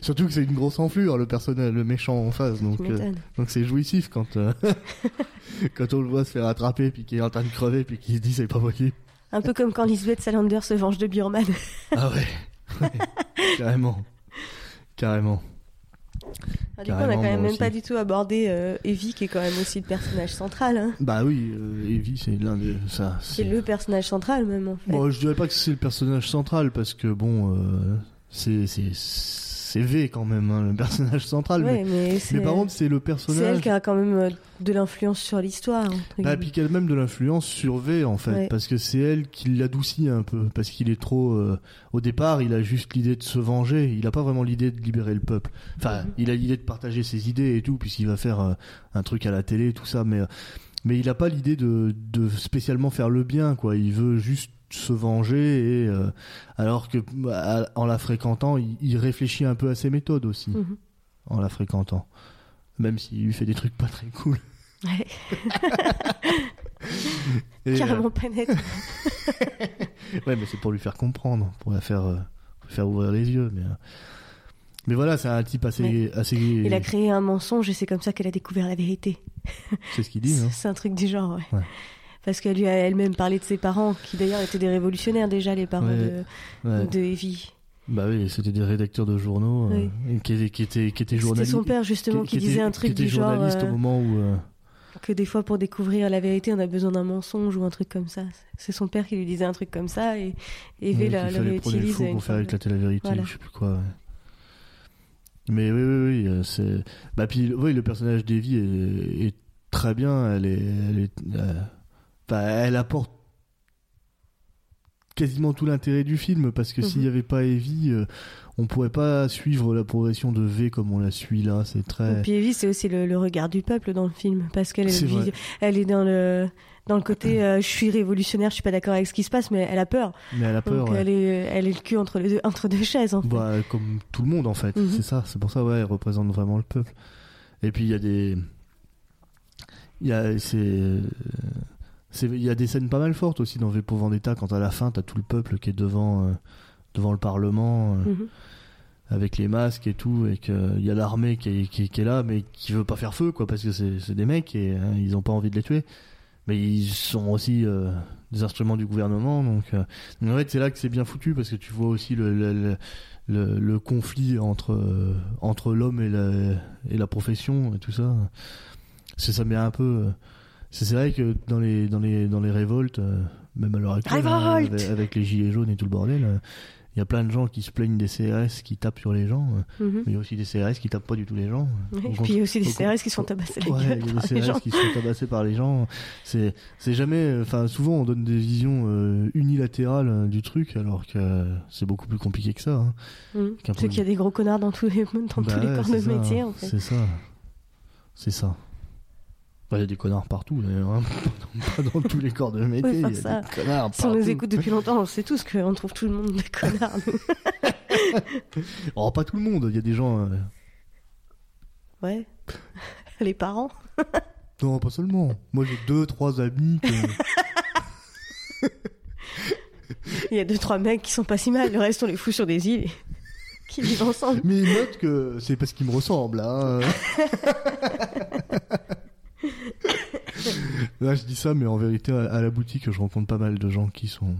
Speaker 2: surtout que c'est une grosse enflure le personnage le méchant en face donc euh, donc c'est jouissif quand euh, *laughs* quand on le voit se faire attraper puis qu'il est en train de crever puis qu'il se dit c'est pas possible
Speaker 1: Un peu comme quand Lisbeth Salander se venge de Bjorman.
Speaker 2: Ah ouais, *laughs* Ouais, carrément, carrément.
Speaker 1: Ah, du coup, on a quand même même
Speaker 2: aussi.
Speaker 1: pas du tout abordé euh, Evie, qui est quand même aussi le personnage central. Hein.
Speaker 2: Bah oui, euh, Evie c'est l'un des ça.
Speaker 1: C'est
Speaker 2: c'est-
Speaker 1: le personnage central même en fait.
Speaker 2: Bon, je dirais pas que c'est le personnage central parce que bon, euh, c'est c'est c'est V quand même hein, le personnage central.
Speaker 1: ouais,
Speaker 2: mais,
Speaker 1: mais c'est
Speaker 2: mais par contre c'est le
Speaker 1: c'est
Speaker 2: personnage.
Speaker 1: elle qui a quand même euh, de l'influence sur l'histoire.
Speaker 2: Bah, puis qu'elle même de l'influence sur V en fait,
Speaker 1: Ouais.
Speaker 2: parce que c'est elle qui l'adoucit un peu, parce qu'il est trop. euh, Au départ, il a juste l'idée de se venger, il a pas vraiment l'idée de libérer le peuple. Enfin,
Speaker 1: Mhm.
Speaker 2: il a l'idée de partager ses idées et tout, puisqu'il va faire euh, un truc à la télé, tout ça, mais euh, mais il a pas l'idée de de spécialement faire le bien, quoi. Il veut juste se venger et euh, alors que bah, en la fréquentant, il, il réfléchit un peu à ses méthodes aussi
Speaker 1: Mhm.
Speaker 2: en la fréquentant, même s'il lui fait des trucs pas très cool.
Speaker 1: Ouais, *laughs*
Speaker 2: Et,
Speaker 1: carrément pas net.
Speaker 2: euh, *laughs* ouais, mais c'est pour lui faire comprendre, pour la faire, euh, pour lui faire ouvrir les yeux. Mais euh, mais voilà, c'est un type assez assez.
Speaker 1: Il a créé un mensonge et c'est comme ça qu'elle a découvert la vérité.
Speaker 2: C'est ce qu'il dit. *laughs* Hein.
Speaker 1: C'est un truc du genre, ouais.
Speaker 2: Ouais.
Speaker 1: Parce qu'elle lui a elle-même parlé de ses parents, qui d'ailleurs étaient des révolutionnaires déjà, les parents
Speaker 2: Ouais.
Speaker 1: de,
Speaker 2: Ouais.
Speaker 1: de Evie.
Speaker 2: Bah oui, c'était des rédacteurs de journaux euh, qui, étaient- qui étaient étaient
Speaker 1: C'était
Speaker 2: journalistes.
Speaker 1: son père justement qui, disait
Speaker 2: était-
Speaker 1: un truc
Speaker 2: qui était
Speaker 1: du genre
Speaker 2: journaliste
Speaker 1: euh,
Speaker 2: au moment où. euh,
Speaker 1: que des fois pour découvrir la vérité on a besoin d'un mensonge ou un truc comme ça. C'est son père qui lui disait un truc comme ça et Evie
Speaker 2: Ouais,
Speaker 1: la, réutilise. une
Speaker 2: pour faire éclater la vérité,
Speaker 1: Voilà.
Speaker 2: je sais plus quoi. ouais. Mais oui, oui, oui, euh, c'est. Bah puis, oui, le personnage d'Evie est, est très bien. Elle est, elle est, euh, enfin, elle apporte quasiment tout l'intérêt du film parce que s'il
Speaker 1: Mhm.
Speaker 2: n'y avait pas Evie, euh, on pourrait pas suivre la progression de V comme on la suit là. C'est très.
Speaker 1: Et puis Evie c'est aussi le, le regard du peuple dans le film parce qu'elle vit-
Speaker 2: vrai.
Speaker 1: elle est dans le dans le côté euh, je suis révolutionnaire, je suis pas d'accord avec ce qui se passe mais elle a peur.
Speaker 2: Mais elle a peur.
Speaker 1: Donc
Speaker 2: ouais.
Speaker 1: elle est elle est le cul entre les deux entre deux chaises en fait.
Speaker 2: Bah, comme tout le monde en fait,
Speaker 1: Mhm.
Speaker 2: c'est ça, c'est pour ça ouais, elle représente vraiment le peuple. Et puis il y a des il y a c'est c'est il y a des scènes pas mal fortes aussi dans V pour Vendetta quand à la fin t'as tout le peuple qui est devant euh, devant le parlement euh,
Speaker 1: Mhm.
Speaker 2: avec les masques et tout et que il y a l'armée qui est, qui, qui est là mais qui veut pas faire feu quoi parce que c'est des mecs et hein, ils ont pas envie de les tuer. Mais ils sont aussi euh, des instruments du gouvernement donc donc en fait c'est là que c'est bien foutu parce que tu vois aussi le, le, le, le, le conflit entre euh, entre l'homme et la et la profession et tout ça c'est ça met un peu euh, c'est vrai que dans les dans les dans les révoltes euh, même à l'heure actuelle hein, avec, avec les gilets jaunes et tout le bordel euh, il y a plein de gens qui se plaignent des CRS qui tapent sur les gens euh,
Speaker 1: Mhm.
Speaker 2: mais il y a aussi des CRS qui tapent pas du tout les gens
Speaker 1: Et puis il y a aussi des CRS qui sont tabassés la
Speaker 2: Ouais,
Speaker 1: gueule
Speaker 2: il y a
Speaker 1: par
Speaker 2: des
Speaker 1: les
Speaker 2: CRS
Speaker 1: gens.
Speaker 2: qui se font tabasser par les gens. C'est, jamais, enfin, souvent on donne des visions unilatérales du truc, alors que c'est beaucoup plus compliqué que ça. Hein. Peu-
Speaker 1: qu'il y a des gros connards dans tous les, dans
Speaker 2: Bah
Speaker 1: tous les
Speaker 2: ouais,
Speaker 1: corps de
Speaker 2: ça,
Speaker 1: métier, en fait.
Speaker 2: C'est ça. C'est ça. Il y a des connards partout, d'ailleurs. Hein. Pas dans tous les corps de métier.
Speaker 1: enfin,
Speaker 2: il y a des connards
Speaker 1: Si on nous écoute depuis longtemps, on sait tous qu'on trouve tout le monde des connards. *laughs*
Speaker 2: Oh, pas tout le monde. Il y a des gens. euh,
Speaker 1: Ouais. Les parents.
Speaker 2: Non, pas seulement. Moi, j'ai deux, trois amis. que- *laughs*
Speaker 1: Il y a deux, trois mecs qui sont pas si mal. Le reste, on les fout sur des îles et qui vivent ensemble.
Speaker 2: Mais ils notent que c'est parce qu'ils me ressemblent. Hein. *laughs* *laughs* Là, je dis ça, mais en vérité, à la boutique, je rencontre pas mal de gens qui sont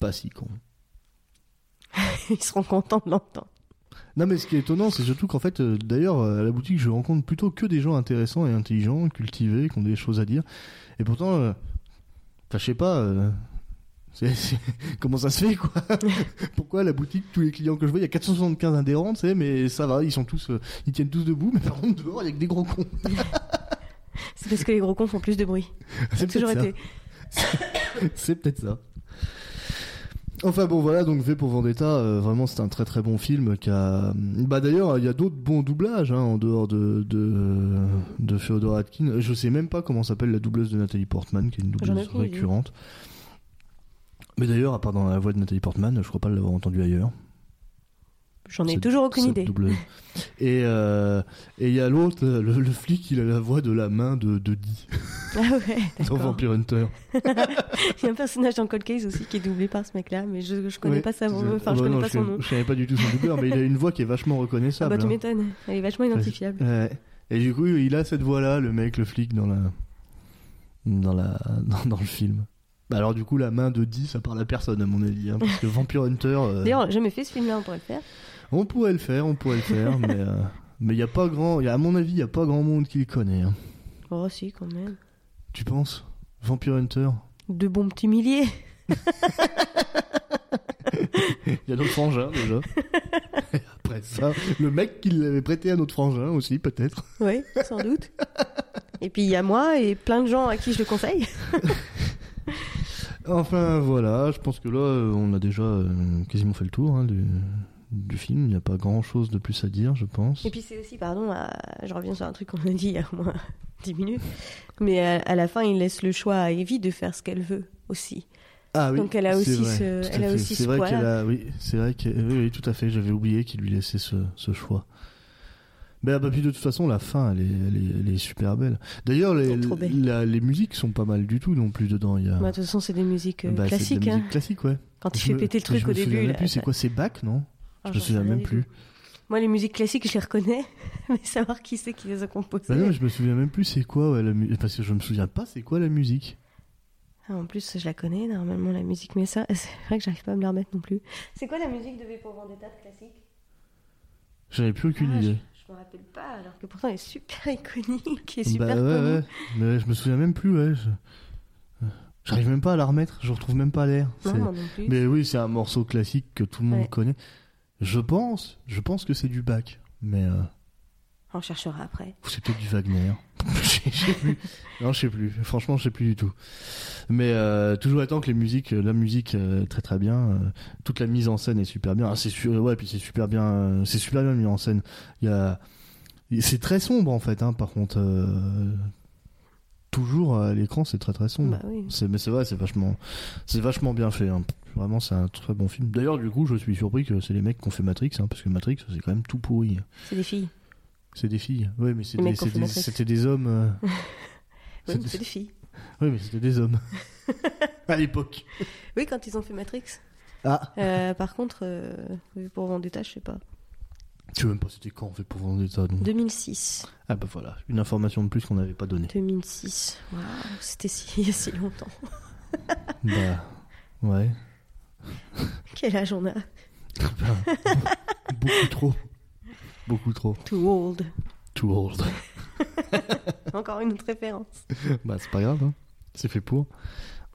Speaker 2: pas si cons. *laughs*
Speaker 1: Ils seront contents de l'entendre.
Speaker 2: Non, mais ce qui est étonnant, c'est surtout qu'en fait, euh, d'ailleurs, à la boutique, je rencontre plutôt que des gens intéressants et intelligents, cultivés, qui ont des choses à dire. Et pourtant, euh, je sais pas, euh, c'est- c'est- *laughs* comment ça se fait, quoi Pourquoi à la boutique, tous les clients que je vois, il y a 475 adhérents, tu sais, mais ça va, ils sont tous, euh, ils tiennent tous debout, mais par contre, dehors, il y a que des gros cons.
Speaker 1: C'est parce que les gros cons font plus de bruit. *laughs* A toujours été. *laughs*
Speaker 2: C'est peut-être ça. Enfin bon voilà donc V pour Vendetta euh, vraiment c'est un très très bon film qui a bah d'ailleurs il y a d'autres bons doublages hein, en dehors de de de Féodor Atkin je sais même pas comment s'appelle la doubleuse de Nathalie Portman qui est une doubleuse récurrente mais d'ailleurs à part dans la voix de Nathalie Portman je crois pas l'avoir entendue ailleurs
Speaker 1: J'en ai toujours aucune idée.
Speaker 2: doubleuse. et euh, et il y a l'autre le, le flic il a la voix de la main de de Dee
Speaker 1: Ah ouais, *laughs*
Speaker 2: dans. Vampire Hunter *laughs*
Speaker 1: Il y a un personnage dans Cold Case aussi qui est doublé par ce mec-là, mais je, je connais
Speaker 2: Ouais,
Speaker 1: pas sa
Speaker 2: c'est-
Speaker 1: enfin,
Speaker 2: ah
Speaker 1: je
Speaker 2: bah
Speaker 1: connais
Speaker 2: non,
Speaker 1: pas
Speaker 2: je
Speaker 1: son nom.
Speaker 2: Je savais pas du tout son doubleur, mais il a une voix qui est vachement
Speaker 1: Ah
Speaker 2: reconnaissable.
Speaker 1: bah tu
Speaker 2: hein.
Speaker 1: m'étonnes, elle est vachement identifiable.
Speaker 2: Ouais. Et du coup, il a cette voix-là, le mec, le flic, dans la, dans la, *laughs* dans, dans le film. Bah alors du coup, la main de 10, ça parle à personne à mon avis, hein, parce que Vampire Hunter, euh,
Speaker 1: D'ailleurs, jamais fait ce film-là, on pourrait le faire.
Speaker 2: On pourrait le faire, on pourrait le faire, *laughs* mais euh, mais il y a pas grand, y a, à mon avis, il y a pas grand monde qui le connaît. hein.
Speaker 1: Oh si, quand même.
Speaker 2: Tu penses? Vampire Hunter?
Speaker 1: De bons petits milliers.
Speaker 2: Il *laughs* y a notre frangin déjà. Et *laughs* après ça, le mec qui l'avait prêté à notre frangin aussi, peut-être.
Speaker 1: Oui, sans doute. Et puis il y a moi et plein de gens à qui je le conseille.
Speaker 2: Enfin voilà, je pense que là euh, on a déjà euh, quasiment fait le tour hein, du, du film. Il n'y a pas grand chose de plus à dire, je pense.
Speaker 1: Et puis c'est aussi, pardon, à- je reviens sur un truc qu'on a dit il y a au moins *laughs* 10 minutes, mais à, à la fin il laisse le choix à Evie de faire ce qu'elle veut aussi.
Speaker 2: Ah oui.
Speaker 1: Donc elle a aussi
Speaker 2: vrai,
Speaker 1: ce- elle a aussi
Speaker 2: C'est
Speaker 1: ce
Speaker 2: vrai qu'elle a, oui, c'est vrai que, oui, oui, tout à fait. J'avais oublié qu'il lui laissait ce, ce choix. Mais ah bah, puis de toute façon, la fin, elle est, elle est, elle est super belle. D'ailleurs, les, la- musiques sont pas mal du tout non plus dedans. Il y a,
Speaker 1: Bah, de toute façon, c'est des musiques euh,
Speaker 2: Bah,
Speaker 1: classiques. hein.
Speaker 2: ouais.
Speaker 1: Quand il
Speaker 2: Je
Speaker 1: fait
Speaker 2: me-
Speaker 1: péter le truc au début.
Speaker 2: même
Speaker 1: là,
Speaker 2: plus, c'est quoi, c'est Bach, non?
Speaker 1: Ah,
Speaker 2: Je me souviens même plus.
Speaker 1: tout. Moi, les musiques classiques, je les reconnais, *laughs* mais savoir qui c'est qui les a composées.
Speaker 2: Bah non, je me souviens même plus c'est quoi ouais, la mu- parce que je me souviens pas c'est quoi la musique.
Speaker 1: Ah, en plus, je la connais normalement la musique, mais ça, *laughs* c'est vrai que j'arrive pas à me la remettre non plus. C'est quoi la musique de V pour Vendetta de classique?
Speaker 2: J'en ai plus aucune
Speaker 1: Ah,
Speaker 2: idée.
Speaker 1: Je, je me rappelle pas, alors que pourtant elle est super *laughs* iconique et super
Speaker 2: bah ouais,
Speaker 1: connue.
Speaker 2: ouais, mais je me souviens même plus ouais. je- J'arrive même pas à la remettre, je retrouve même pas l'air. Mais oui, c'est un morceau classique que tout le monde connaît. Je pense, je pense que c'est du Bach, mais euh,
Speaker 1: On cherchera après.
Speaker 2: ou c'est peut-être du Wagner. *laughs* je sais plus. Non, je sais plus. Franchement, je sais plus du tout. Mais euh, toujours étant que les musiques, la musique euh, très très bien, euh, toute la mise en scène est super bien. Ah, c'est sûr, ouais, puis c'est super bien, euh, c'est super bien mis en scène. Il y a, c'est très sombre en fait. Hein, par contre, euh, toujours à l'écran, c'est très très sombre.
Speaker 1: Bah oui.
Speaker 2: C'est, mais c'est vrai, c'est vachement, c'est vachement bien fait. hein. Vraiment, c'est un très bon film. D'ailleurs, du coup, je suis surpris que c'est les mecs qui ont fait Matrix, hein, parce que Matrix, c'est quand même tout pourri.
Speaker 1: C'est des filles.
Speaker 2: C'est des filles. Oui, mais des- des- c'était des hommes. euh, *laughs*
Speaker 1: Oui, mais c'est des filles. *laughs*
Speaker 2: Oui, mais c'était des hommes. *laughs* à l'époque.
Speaker 1: Oui, quand ils ont fait Matrix.
Speaker 2: Ah.
Speaker 1: Euh, par contre, euh, pour Vendetta, je sais pas.
Speaker 2: Tu sais même pas c'était quand on fait pour vendre ça, donc.
Speaker 1: 2006.
Speaker 2: Ah bah voilà, une information de plus qu'on n'avait pas donnée.
Speaker 1: 2006. Waouh, c'était si, il y a si longtemps.
Speaker 2: bah, ouais.
Speaker 1: Quel âge on a? *laughs*
Speaker 2: Beaucoup trop. Beaucoup trop.
Speaker 1: Too old.
Speaker 2: Too old. *laughs*
Speaker 1: Encore une autre référence.
Speaker 2: bah c'est pas grave, hein. c'est fait pour.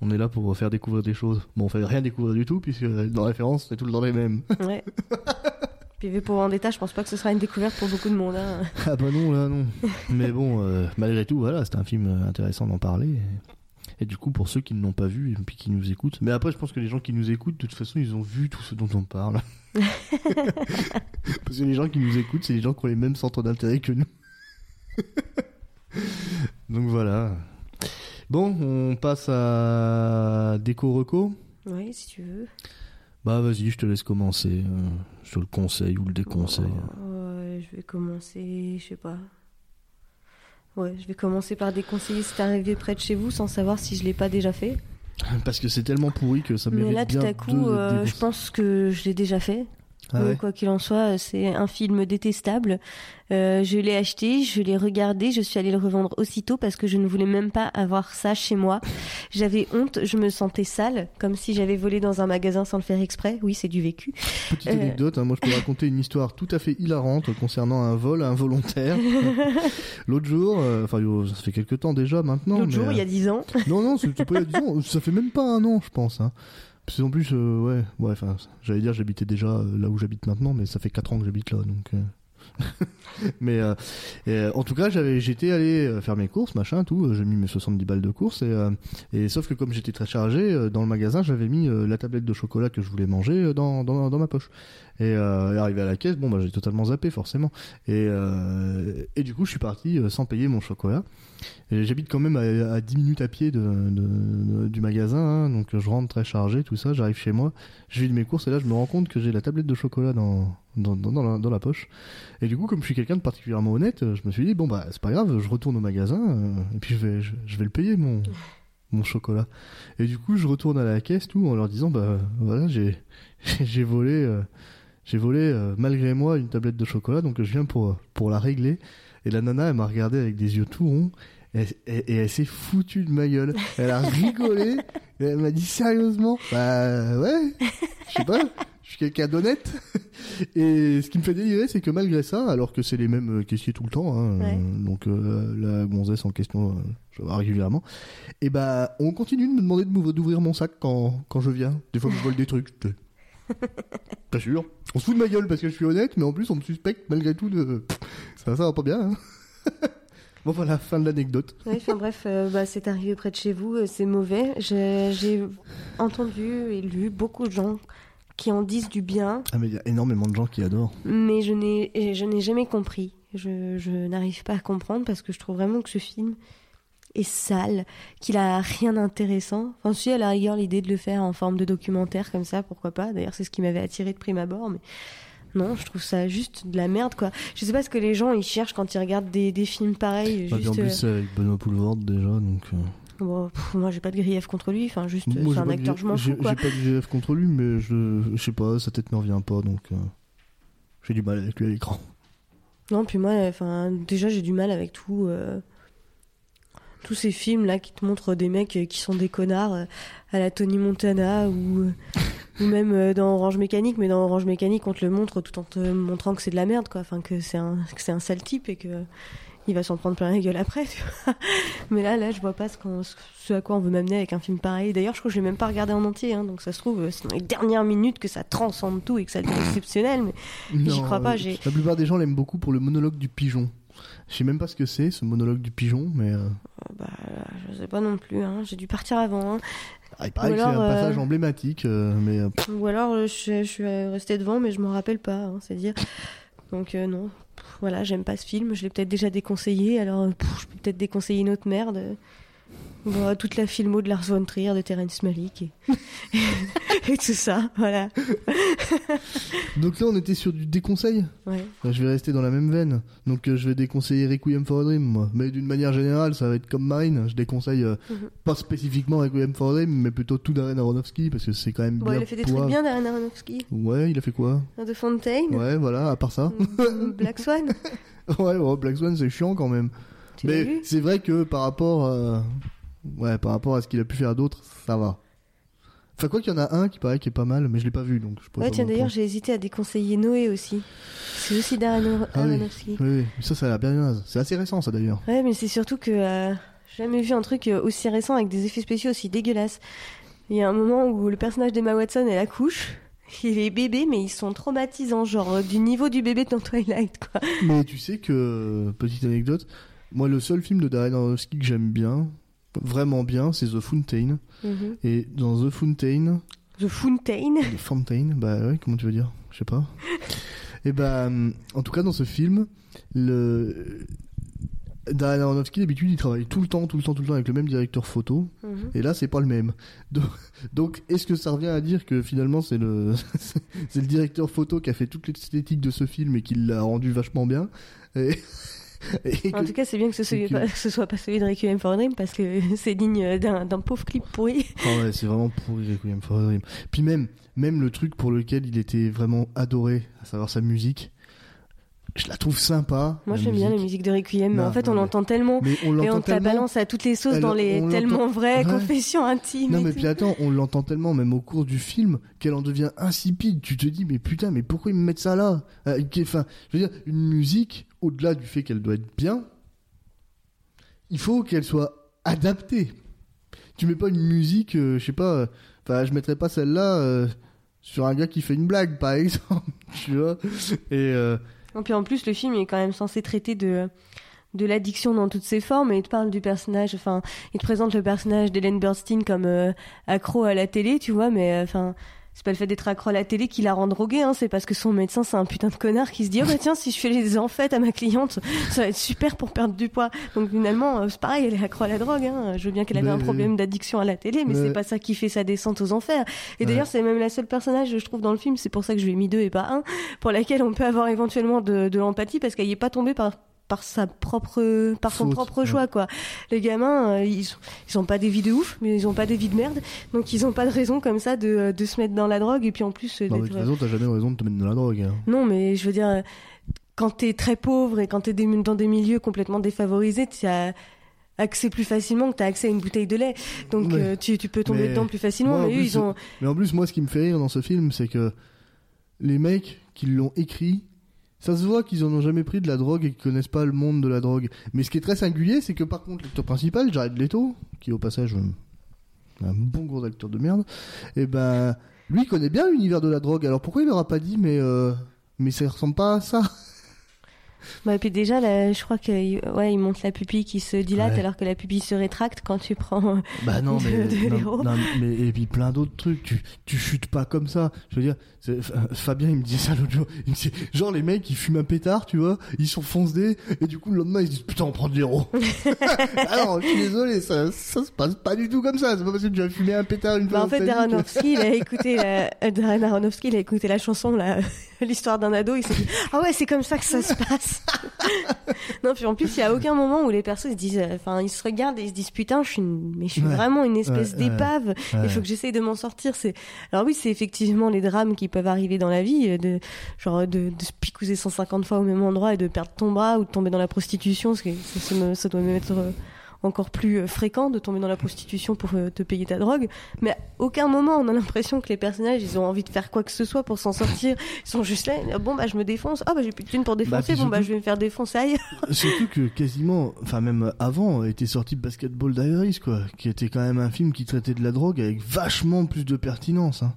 Speaker 2: On est là pour faire découvrir des choses. Bon, on fait rien découvrir du tout, puisque dans la référence, c'est tout le temps les mêmes.
Speaker 1: Ouais. *laughs* Puis V pour Vendetta, je pense pas que ce sera une découverte pour beaucoup de monde. hein. *laughs*
Speaker 2: ah bah non, là non. Mais bon, euh, malgré tout, voilà, c'était un film intéressant d'en parler. Et, et du coup, pour ceux qui ne l'ont pas vu et puis qui nous écoutent. Mais après, je pense que les gens qui nous écoutent, de toute façon, ils ont vu tout ce dont on parle. *laughs* Parce que les gens qui nous écoutent, c'est les gens qui ont les mêmes centres d'intérêt que nous. *laughs* Donc voilà. Bon, on passe à Déco Reco.
Speaker 1: Oui, si tu veux.
Speaker 2: Bah vas-y, je te laisse commencer. euh, je te le conseille ou le déconseille.
Speaker 1: Ouais, je vais commencer, je sais pas. Ouais, je vais commencer par déconseiller c'est arrivé près de chez vous sans savoir si je l'ai pas déjà fait.
Speaker 2: Parce que c'est tellement pourri que ça
Speaker 1: Mais
Speaker 2: mérite
Speaker 1: là, tout
Speaker 2: bien
Speaker 1: à coup, euh, je pense que je l'ai déjà fait.
Speaker 2: Ah
Speaker 1: Euh,
Speaker 2: ouais
Speaker 1: Quoi qu'il en soit, c'est un film détestable. Euh, je l'ai acheté, je l'ai regardé, je suis allée le revendre aussitôt parce que je ne voulais même pas avoir ça chez moi. J'avais honte, je me sentais sale, comme si j'avais volé dans un magasin sans le faire exprès. Oui, c'est du vécu.
Speaker 2: Petite
Speaker 1: Euh.
Speaker 2: anecdote, hein, moi je peux *laughs* raconter une histoire tout à fait hilarante concernant un vol involontaire. *laughs* L'autre jour, euh, enfin yo, ça fait quelques temps déjà maintenant.
Speaker 1: L'autre jour, il y a
Speaker 2: euh,
Speaker 1: dix ans.
Speaker 2: Non, non, c'était pas il y a 10 ans, ça fait même pas un an je pense. Hein. Parce en plus, euh, ouais, ouais, enfin, j'allais dire j'habitais déjà euh, là où j'habite maintenant, mais ça fait 4 ans que j'habite là, donc... euh. *laughs* mais en tout cas, j'avais, j'étais allé faire mes courses, machin, tout. J'ai mis mes 70 balles de courses et, et sauf que comme j'étais très chargé dans le magasin, j'avais mis la tablette de chocolat que je voulais manger dans, dans, dans ma poche. Et, euh, arrivé à la caisse, bon bah j'ai totalement zappé forcément. Et, euh, et du coup, je suis parti euh, sans payer mon chocolat. J'habite quand même à, à 10 minutes à pied de, du magasin, hein, donc je rentre très chargé, tout ça. J'arrive chez moi, je vide mes courses et là je me rends compte que j'ai la tablette de chocolat dans dans, dans, dans la, poche. Et du coup, comme je suis quelqu'un de particulièrement honnête, euh, je me suis dit bon bah c'est pas grave, je retourne au magasin et puis je vais je, vais le payer mon mon chocolat. Et du coup, je retourne à la caisse tout en leur disant bah voilà j'ai *laughs* j'ai volé j'ai volé euh, malgré moi une tablette de chocolat donc je viens pour pour la régler. Et la nana, elle m'a regardé avec des yeux tout ronds. Et, et- et elle s'est foutue de ma gueule. Elle a rigolé. *laughs* et elle m'a dit sérieusement? Bah ouais, je sais pas, je suis quelqu'un d'honnête. *laughs* Et ce qui me fait délirer, c'est que malgré ça, alors que c'est les mêmes euh, caissiers tout le temps, hein,
Speaker 1: Ouais.
Speaker 2: euh, donc euh, la gonzesse en question, euh, je vois régulièrement, et bah on continue de me demander de d'ouvrir mon sac quand, quand je viens. Des fois, je vole des trucs. *laughs* Pas sûr. On se fout de ma gueule parce que je suis honnête, mais en plus, on me suspecte malgré tout de. Ça, ça va pas bien. Hein *laughs* bon, voilà, fin de l'anecdote.
Speaker 1: Oui, enfin bref, euh, bah, c'est arrivé près de chez vous, euh, c'est mauvais. J'ai entendu et lu beaucoup de gens qui en disent du bien,
Speaker 2: Ah, mais il y a énormément de gens qui adorent.
Speaker 1: mais je n'ai et je n'ai jamais compris. Je, je n'arrive pas à comprendre parce que je trouve vraiment que ce film et sale, qu'il a rien d'intéressant. Enfin, si, à la rigueur, l'idée de le faire en forme de documentaire comme ça, pourquoi pas. D'ailleurs, c'est ce qui m'avait attiré de prime abord, mais non, je trouve ça juste de la merde, quoi. Je sais pas ce que les gens ils cherchent quand ils regardent des, des films pareils.
Speaker 2: Bah,
Speaker 1: juste,
Speaker 2: en plus,
Speaker 1: euh,
Speaker 2: c'est avec Benoît Poulvord déjà, donc. euh,
Speaker 1: bon, pff, moi, j'ai pas de grief contre lui. Enfin, juste, c'est un acteur, je m'en fous.
Speaker 2: J'ai pas de GF contre lui, mais je, je sais pas, sa tête me revient pas, donc. euh, J'ai du mal avec lui à l'écran.
Speaker 1: Non, puis moi, enfin, déjà, j'ai du mal avec tout. Tous ces films là qui te montrent des mecs euh, qui sont des connards euh, à la Tony Montana ou euh, ou même dans Orange Mécanique mais dans Orange Mécanique on te le montre tout en te montrant que c'est de la merde quoi enfin que c'est un que c'est un sale type et que il va s'en prendre plein la gueule après tu vois. *laughs* mais là là je vois pas ce, ce à quoi on veut m'amener avec un film pareil d'ailleurs je crois que je l'ai même pas regardé en entier hein, donc ça se trouve c'est dans les dernières minutes que ça transcende tout et que ça devient *coughs* exceptionnel mais J'y crois pas,
Speaker 2: La plupart des gens l'aiment beaucoup pour le monologue du pigeon. Je sais même pas ce que c'est, ce monologue du pigeon, mais. euh,
Speaker 1: bah je sais pas non plus hein. j'ai dû partir avant hein.
Speaker 2: ah, il paraît
Speaker 1: Ou
Speaker 2: que c'est
Speaker 1: alors,
Speaker 2: un
Speaker 1: euh,
Speaker 2: passage emblématique, euh, mais. euh,
Speaker 1: Ou alors je, je suis restée devant mais je m'en rappelle pas, hein, c'est dire. Donc non, voilà, j'aime pas ce film, je l'ai peut-être déjà déconseillé, alors pff, je peux peut-être déconseiller une autre merde. Bon, toute la filmo de Lars von Trier, de Terrence Malick et, *laughs* et tout ça, voilà. *laughs*
Speaker 2: Donc là, on était sur du déconseil.
Speaker 1: Ouais.
Speaker 2: Je vais rester dans la même veine. Donc euh, je vais déconseiller Requiem for a Dream, moi. Mais d'une manière générale, ça va être comme Marine. Je déconseille euh,
Speaker 1: Mhm.
Speaker 2: pas spécifiquement Requiem for a Dream, mais plutôt tout Darren Aronofsky parce que c'est quand même
Speaker 1: Bon,
Speaker 2: bien.
Speaker 1: il a fait des trucs bien Darren Aronofsky,
Speaker 2: Ouais, il a fait quoi?
Speaker 1: De Fontaine,
Speaker 2: Ouais, voilà. À part ça.
Speaker 1: mm, Black Swan, *laughs*
Speaker 2: ouais, ouais, Black Swan, c'est chiant quand même.
Speaker 1: tu
Speaker 2: mais c'est vrai que par rapport, euh, ouais, par rapport à ce qu'il a pu faire d'autres, ça va. Enfin quoi qu'il y en a un qui paraît qui est pas mal, mais je l'ai pas vu donc je pourrais
Speaker 1: Ouais,
Speaker 2: pas
Speaker 1: tiens, d'ailleurs, j'ai hésité à déconseiller Noé aussi. C'est aussi Darren
Speaker 2: Ah oui.
Speaker 1: Aronofsky.
Speaker 2: Oui, oui, ça, ça a l'air bien naze. C'est assez récent ça d'ailleurs.
Speaker 1: Ouais, mais c'est surtout que euh, j'ai jamais vu un truc euh, aussi récent avec des effets spéciaux aussi dégueulasses. Il y a un moment où le personnage d'Emma Watson, elle accouche. *laughs* Il est bébé, mais ils sont traumatisants, genre euh, du niveau du bébé dans Twilight, quoi.
Speaker 2: Mais tu sais que, petite anecdote, moi le seul film de Darren Aronofsky que j'aime bien, vraiment bien, c'est The Fountain.
Speaker 1: Mhm.
Speaker 2: Et dans The Fountain,
Speaker 1: The Fountain.
Speaker 2: The Fountain, bah ouais, comment tu veux dire? Je sais pas. *laughs* Et bah, hum, en tout cas dans ce film, le Darren Aronofsky d'habitude il travaille tout le temps, tout le temps, tout le temps avec le même directeur photo.
Speaker 1: Mhm.
Speaker 2: Et là, c'est pas le même. *laughs* Donc, donc, est-ce que ça revient à dire que finalement, c'est le, *laughs* c'est le directeur photo qui a fait toute l'esthétique de ce film et qui l'a rendu vachement bien? Et que- *laughs*
Speaker 1: En tout cas, c'est bien que ce, soit pas, que *laughs* ce soit pas celui de Requiem for a Dream parce que *laughs* c'est digne d'un d'un pauvre clip pourri.
Speaker 2: Ah ouais, c'est vraiment pourri Requiem for a Dream. Puis même, même le truc pour lequel il était vraiment adoré, à savoir sa musique, je la trouve sympa.
Speaker 1: Moi, j'aime bien la
Speaker 2: musique.
Speaker 1: de Requiem, mais
Speaker 2: Non,
Speaker 1: en fait, on l'entend tellement.
Speaker 2: Mais on
Speaker 1: Et on te la balance à toutes les sauces
Speaker 2: Elle-
Speaker 1: dans les tellement vraies
Speaker 2: Ouais.
Speaker 1: confessions intimes.
Speaker 2: Non mais
Speaker 1: tout.
Speaker 2: puis attends, on l'entend tellement même au cours du film qu'elle en devient insipide. Tu te dis mais putain mais pourquoi ils me mettent ça là? Euh, Enfin, je veux dire une musique au-delà du fait qu'elle doit être bien, il faut qu'elle soit adaptée. Tu mets pas une musique, euh, je sais pas. euh, Enfin, je mettrais pas celle-là euh, sur un gars qui fait une blague par *laughs* exemple, tu vois? Et euh,
Speaker 1: Et puis en plus, le film il est quand même censé traiter de de l'addiction dans toutes ses formes et il te parle du personnage enfin il te présente le personnage d'Hélène Burstyn comme euh, accro à la télé tu vois mais euh, enfin c'est pas le fait d'être accro à la télé qui la rend droguée hein, c'est parce que son médecin c'est un putain de connard qui se dit oh bah tiens si je fais les enfêtes à ma cliente ça va être super pour perdre du poids donc finalement euh, c'est pareil elle est accro à la drogue hein. je veux bien qu'elle avait
Speaker 2: Mais-
Speaker 1: un problème d'addiction à la télé mais
Speaker 2: Mais-
Speaker 1: c'est pas ça qui fait sa descente aux enfers et
Speaker 2: Ouais.
Speaker 1: d'ailleurs c'est même la seule personnage je trouve dans le film c'est pour ça que je lui ai mis deux et pas un pour laquelle on peut avoir éventuellement de, de l'empathie parce qu'elle y est pas tombée par par sa propre par son
Speaker 2: Faute,
Speaker 1: propre
Speaker 2: ouais.
Speaker 1: choix quoi les gamins euh, ils ils ont pas des vies de ouf mais ils ont pas des vies de merde donc ils ont pas de raison comme ça de, de se mettre dans la drogue et puis en plus euh,
Speaker 2: non, mais de
Speaker 1: d'être-
Speaker 2: toute façon, t'as jamais raison de te mettre dans la drogue. hein.
Speaker 1: non mais je veux dire euh, quand t'es très pauvre et quand t'es dans des milieux complètement défavorisés tu as accès plus facilement que t'as accès à une bouteille de lait donc euh, tu, tu peux tomber
Speaker 2: Mais
Speaker 1: dedans plus facilement
Speaker 2: moi, en
Speaker 1: mais eux
Speaker 2: plus,
Speaker 1: ils ont
Speaker 2: Mais en plus, moi, ce qui me fait rire dans ce film, c'est que les mecs qui l'ont écrit, ça se voit qu'ils en ont jamais pris de la drogue et qu'ils connaissent pas le monde de la drogue. Mais ce qui est très singulier, c'est que par contre, l'acteur principal, Jared Leto, qui au passage euh, un bon gros acteur de merde, et ben lui connaît bien l'univers de la drogue. Alors pourquoi il leur a pas dit mais euh, mais ça ressemble pas à ça?
Speaker 1: Bah, et puis déjà, là, je crois que ouais, il montre la pupille qui se dilate
Speaker 2: Ouais.
Speaker 1: alors que la pupille se rétracte quand tu prends.
Speaker 2: Bah non,
Speaker 1: de-
Speaker 2: mais,
Speaker 1: de
Speaker 2: non,
Speaker 1: l'héros.
Speaker 2: non, mais et puis plein d'autres trucs. Tu, tu chutes pas comme ça. Je veux dire, Fabien, il me disait ça l'autre jour. Il me disait, genre les mecs, ils fument un pétard, tu vois, ils sont foncedés, et du coup le lendemain ils se disent putain, on prend de l'héros. *laughs* Alors, je suis désolé, ça, ça se passe pas du tout comme ça. C'est pas parce que tu as fumé un pétard une fois.
Speaker 1: Bah, en
Speaker 2: dans
Speaker 1: fait, Darren il a écouté la... euh, Darren Aronofsky, il a écouté la chanson, là, *laughs* l'histoire d'un ado, il s'est dit, ah ouais, c'est comme ça que ça se passe. *laughs* non, puis en plus, il y a aucun moment où les personnes se disent, euh, enfin, ils se regardent et ils se disent, putain, je suis une... mais je suis
Speaker 2: Ouais.
Speaker 1: vraiment une espèce
Speaker 2: Ouais,
Speaker 1: d'épave.
Speaker 2: Ouais.
Speaker 1: Il faut que j'essaye de m'en sortir. C'est alors oui, c'est effectivement les drames qui peuvent arriver dans la vie, euh, de genre de, de se picouser 150 fois au même endroit et de perdre ton bras ou de tomber dans la prostitution, ce qui ça, ça me- ça doit même être euh, encore plus euh, fréquent de tomber dans la prostitution pour euh, te payer ta drogue. Mais à aucun moment on a l'impression que les personnages ils ont envie de faire quoi que ce soit pour s'en sortir. Ils sont juste là, bon bah je me défonce, ah bah j'ai plus de thunes pour défoncer,
Speaker 2: puis
Speaker 1: bon bah je vais me faire défoncer ailleurs. *laughs*
Speaker 2: Surtout que quasiment, enfin même avant, était sorti Basketball Diaries, quoi, qui était quand même un film qui traitait de la drogue avec vachement plus de pertinence. Hein.